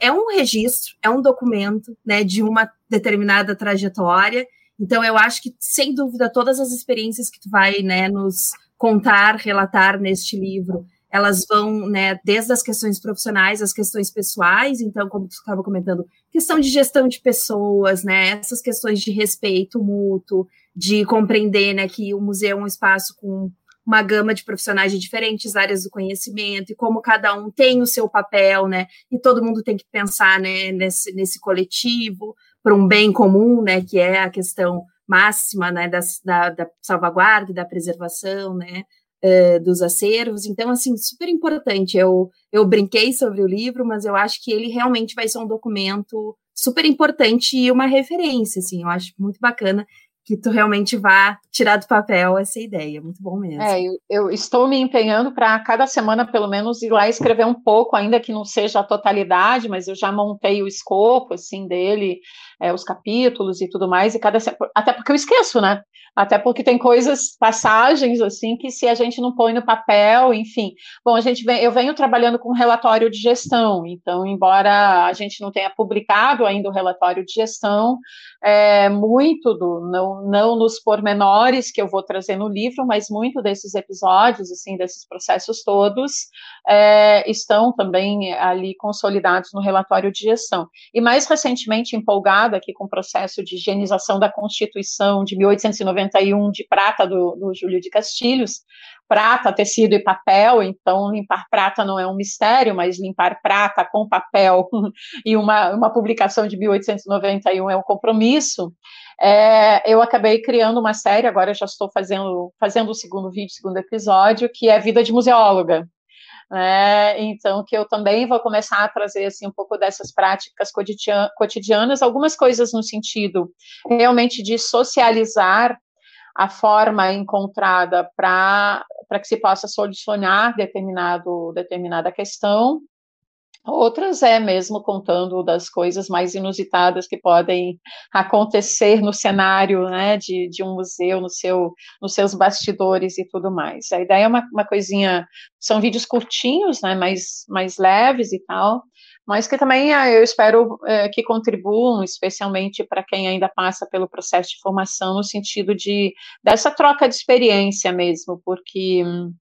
Speaker 3: é um registro, é um documento, né, de uma determinada trajetória. Então, eu acho que, sem dúvida, todas as experiências que tu vai, né, nos contar, relatar neste livro, elas vão, né, desde as questões profissionais às questões pessoais, então, como tu estava comentando, questão de gestão de pessoas, né, essas questões de respeito mútuo, de compreender, né, que o museu é um espaço com uma gama de profissionais de diferentes áreas do conhecimento e como cada um tem o seu papel, né, e todo mundo tem que pensar, né, nesse, nesse coletivo para um bem comum, né, que é a questão máxima né, da, da, da salvaguarda e da preservação né, uh, dos acervos. Então, assim, super importante. Eu, eu brinquei sobre o livro, mas eu acho que ele realmente vai ser um documento super importante e uma referência, assim, eu acho muito bacana que tu realmente vá tirar do papel essa ideia. Muito bom mesmo.
Speaker 2: É, eu, eu estou me empenhando para cada semana, pelo menos, ir lá escrever um pouco, ainda que não seja a totalidade, mas eu já montei o escopo, assim, dele, é, os capítulos e tudo mais, e cada até porque eu esqueço, né? Até porque tem coisas, passagens, assim, que se a gente não põe no papel, enfim. Bom, a gente vem, eu venho trabalhando com relatório de gestão, então, embora a gente não tenha publicado ainda o relatório de gestão, é, muito do, não, não nos pormenores que eu vou trazer no livro, mas muito desses episódios, assim, desses processos todos, é, estão também ali consolidados no relatório de gestão. E mais recentemente, empolgada aqui com o processo de higienização da Constituição de 1891 de prata do, do Júlio de Castilhos, prata, tecido e papel, então limpar prata não é um mistério, mas limpar prata com papel e uma, uma publicação de 1891 é um compromisso. É, eu acabei criando uma série, agora já estou fazendo, fazendo o segundo vídeo, segundo episódio, que é Vida de Museóloga. É, então, que eu também vou começar a trazer assim, um pouco dessas práticas cotidianas, algumas coisas no sentido realmente de socializar a forma encontrada para que se possa solucionar determinado, determinada questão, Outras é mesmo contando das coisas mais inusitadas que podem acontecer no cenário né, de, de um museu, no seu, nos seus bastidores e tudo mais. A ideia é uma, uma coisinha, são vídeos curtinhos, né, mais, mais leves e tal, mas que também ah, eu espero é, que contribuam, especialmente para quem ainda passa pelo processo de formação, no sentido de dessa troca de experiência mesmo, porque hum,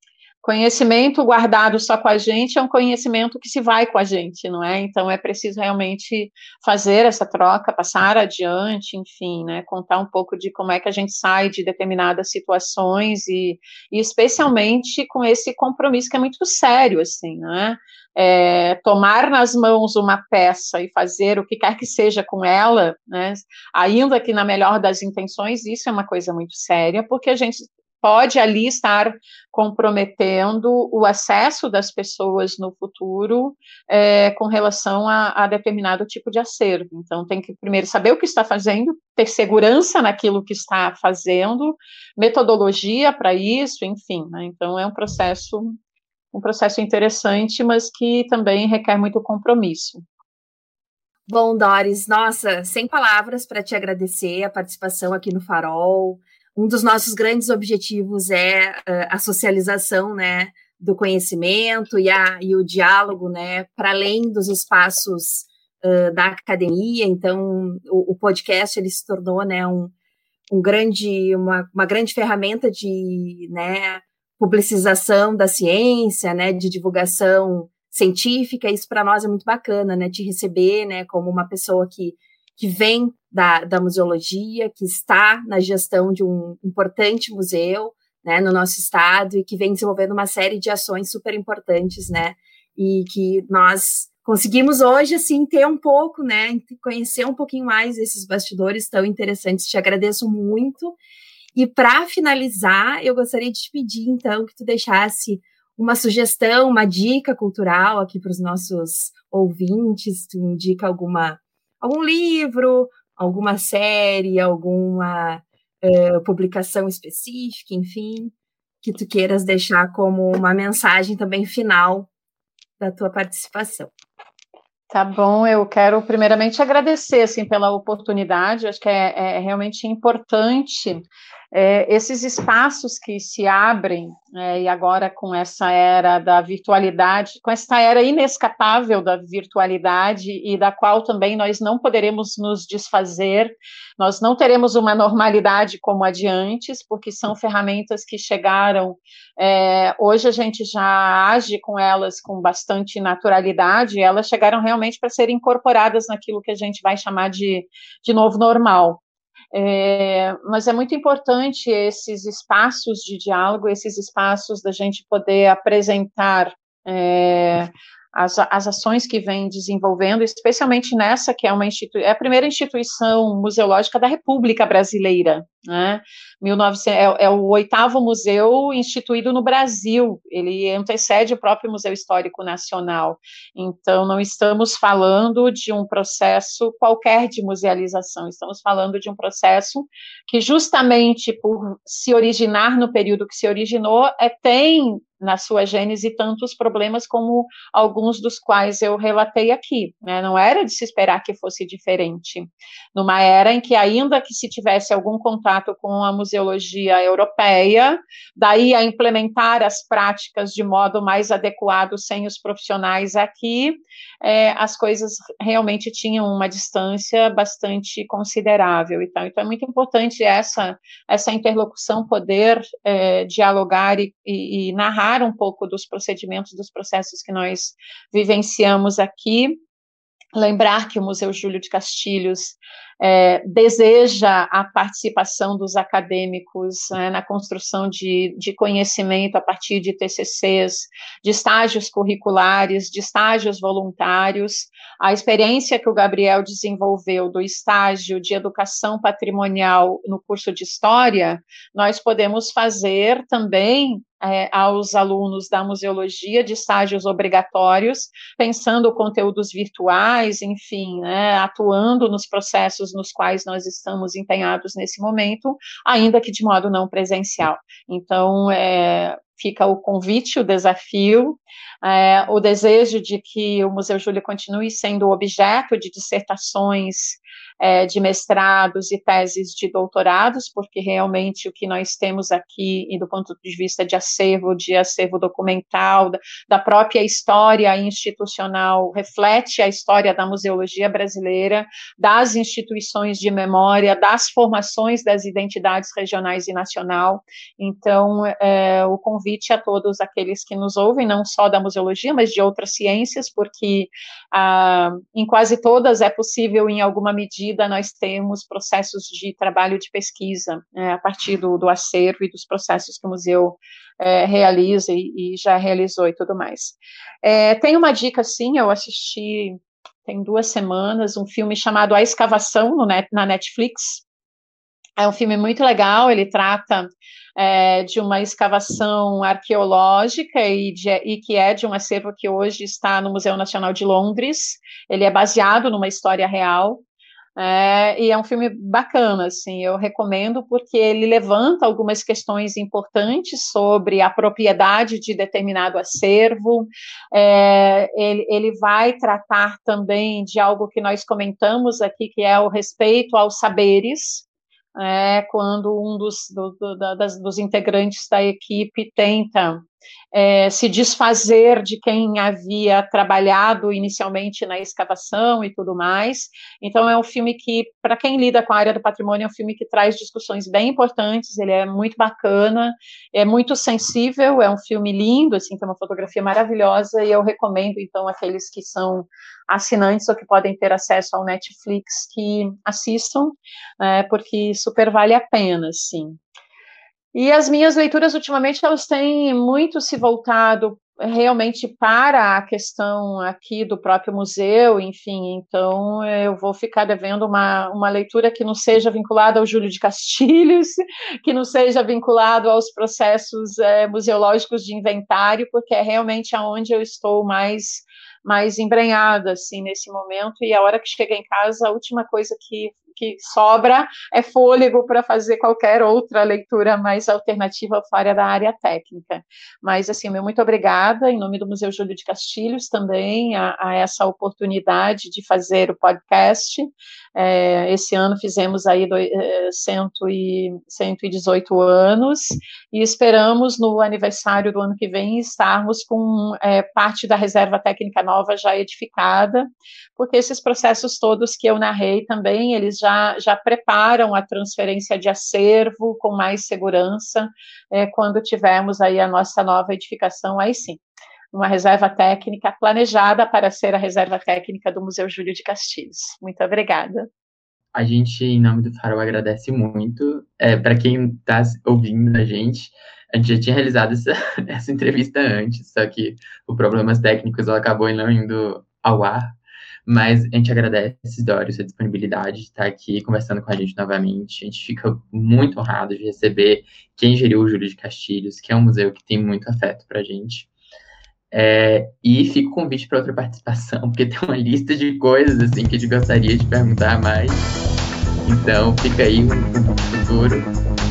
Speaker 2: conhecimento guardado só com a gente é um conhecimento que se vai com a gente, não é? Então é preciso realmente fazer essa troca, passar adiante, enfim, né? Contar um pouco de como é que a gente sai de determinadas situações e, e especialmente com esse compromisso que é muito sério, assim, né? É, tomar nas mãos uma peça e fazer o que quer que seja com ela, né, ainda que na melhor das intenções, isso é uma coisa muito séria, porque a gente pode ali estar comprometendo o acesso das pessoas no futuro é, com relação a, a, determinado tipo de acervo. Então, tem que primeiro saber o que está fazendo, ter segurança naquilo que está fazendo, metodologia para isso, enfim. Né? Então, é um processo um processo interessante, mas que também requer muito compromisso.
Speaker 3: Bom, Doris, nossa, sem palavras para te agradecer a participação aqui no Farol um dos nossos grandes objetivos é uh, a socialização, né, do conhecimento e, a, e o diálogo, né, para além dos espaços uh, da academia. Então, o, o, podcast ele se tornou, né, um, um grande, uma, uma grande ferramenta de, né, publicização da ciência, né, de divulgação científica. Isso para nós é muito bacana, né, te receber, né, como uma pessoa que que vem da, da museologia, que está na gestão de um importante museu né, no nosso estado e que vem desenvolvendo uma série de ações super importantes, né? E que nós conseguimos hoje, assim, ter um pouco, né, conhecer um pouquinho mais esses bastidores tão interessantes. Te agradeço muito. E para finalizar, eu gostaria de te pedir, então, que tu deixasse uma sugestão, uma dica cultural aqui para os nossos ouvintes. Tu indica alguma, algum livro, alguma série, alguma uh, publicação específica, enfim, que tu queiras deixar como uma mensagem também final da tua participação.
Speaker 2: Tá bom, eu quero primeiramente agradecer assim, pela oportunidade, acho que é, é realmente importante é, esses espaços que se abrem, é, e agora com essa era da virtualidade, com essa era inescapável da virtualidade e da qual também nós não poderemos nos desfazer, nós não teremos uma normalidade como a de antes, porque são ferramentas que chegaram, é, hoje a gente já age com elas com bastante naturalidade, elas chegaram realmente para serem incorporadas naquilo que a gente vai chamar de, de novo normal. É, mas é muito importante esses espaços de diálogo, esses espaços da gente poder apresentar é, as, as ações que vem desenvolvendo, especialmente nessa que é uma é a primeira instituição museológica da República Brasileira, né? 1900, é, é, o oitavo museu instituído no Brasil, ele antecede o próprio Museu Histórico Nacional. Então, não estamos falando de um processo qualquer de musealização, estamos falando de um processo que, justamente por se originar no período que se originou, é, tem na sua gênese tantos problemas como alguns dos quais eu relatei aqui. Né? Não era de se esperar que fosse diferente. Numa era em que, ainda que se tivesse algum contato com a museologia europeia, daí a implementar as práticas de modo mais adequado sem os profissionais aqui, é, as coisas realmente tinham uma distância bastante considerável. Então, então é muito importante essa, essa interlocução, poder é, dialogar e, e, e narrar um pouco dos procedimentos, dos processos que nós vivenciamos aqui. Lembrar que o Museu Júlio de Castilhos é, deseja a participação dos acadêmicos né, na construção de, de conhecimento a partir de TCCs, de estágios curriculares, de estágios voluntários. A experiência que o Gabriel desenvolveu do estágio de educação patrimonial no curso de História, nós podemos fazer também é, aos alunos da museologia de estágios obrigatórios, pensando conteúdos virtuais, enfim, né, atuando nos processos nos quais nós estamos empenhados nesse momento, ainda que de modo não presencial. Então, é, fica o convite, o desafio, é, o desejo de que o Museu Júlio continue sendo objeto de dissertações é, de mestrados e teses de doutorados, porque realmente o que nós temos aqui, e do ponto de vista de acervo, de acervo documental, da, própria história institucional, reflete a história da museologia brasileira, das instituições de memória, das formações das identidades regionais e nacional. Então, é, o convite a todos aqueles que nos ouvem, não só da museologia, mas de outras ciências, porque ah, em quase todas é possível, em alguma medida, nós temos processos de trabalho de pesquisa né, a partir do, do, acervo e dos processos que o museu é, realiza e, e, já realizou e tudo mais. É, tem uma dica, sim, eu assisti tem duas semanas um filme chamado A Escavação no net, na Netflix. É um filme muito legal, ele trata é, de uma escavação arqueológica e, de, e, que é de um acervo que hoje está no Museu Nacional de Londres. Ele é baseado numa história real. É, e é um filme bacana, assim, eu recomendo porque ele levanta algumas questões importantes sobre a propriedade de determinado acervo, é, ele, ele vai tratar também de algo que nós comentamos aqui, que é o respeito aos saberes, é, quando um dos, do, do, das, dos integrantes da equipe tenta é, se desfazer de quem havia trabalhado inicialmente na escavação e tudo mais. Então, é um filme que, para quem lida com a área do patrimônio, é um filme que traz discussões bem importantes, ele é muito bacana, é muito sensível, é um filme lindo, assim, tem uma fotografia maravilhosa, e eu recomendo, então, aqueles que são assinantes ou que podem ter acesso ao Netflix que assistam, é, porque super vale a pena, assim. E as minhas leituras ultimamente elas têm muito se voltado realmente para a questão aqui do próprio museu, enfim, então eu vou ficar devendo uma, uma leitura que não seja vinculada ao Júlio de Castilhos, que não seja vinculado aos processos é, museológicos de inventário, porque é realmente aonde eu estou mais mais embrenhada assim nesse momento. E a hora que chega em casa a última coisa que que sobra é fôlego para fazer qualquer outra leitura mais alternativa fora da área técnica. Mas, assim, meu muito obrigada, em nome do Museu Júlio de Castilhos também, a, a essa oportunidade de fazer o podcast. É, esse ano fizemos aí do, é, cento e, 118 anos e esperamos no aniversário do ano que vem estarmos com é, parte da reserva técnica nova já edificada, porque esses processos todos que eu narrei também, eles já, já preparam a transferência de acervo com mais segurança é, quando tivermos aí a nossa nova edificação, aí sim uma reserva técnica planejada para ser a reserva técnica do Museu Júlio de Castilhos. Muito obrigada.
Speaker 1: A gente, em nome do Farol, agradece muito. É, para quem está ouvindo a gente, a gente já tinha realizado essa, essa entrevista antes, só que por problemas técnicos ela acabou não indo ao ar. Mas a gente agradece, Dório, sua disponibilidade de estar aqui conversando com a gente novamente. A gente fica muito honrado de receber quem geriu o Júlio de Castilhos, que é um museu que tem muito afeto para a gente. É, e fica o convite para outra participação, porque tem uma lista de coisas assim que a gente gostaria de perguntar mais. Então, fica aí no futuro.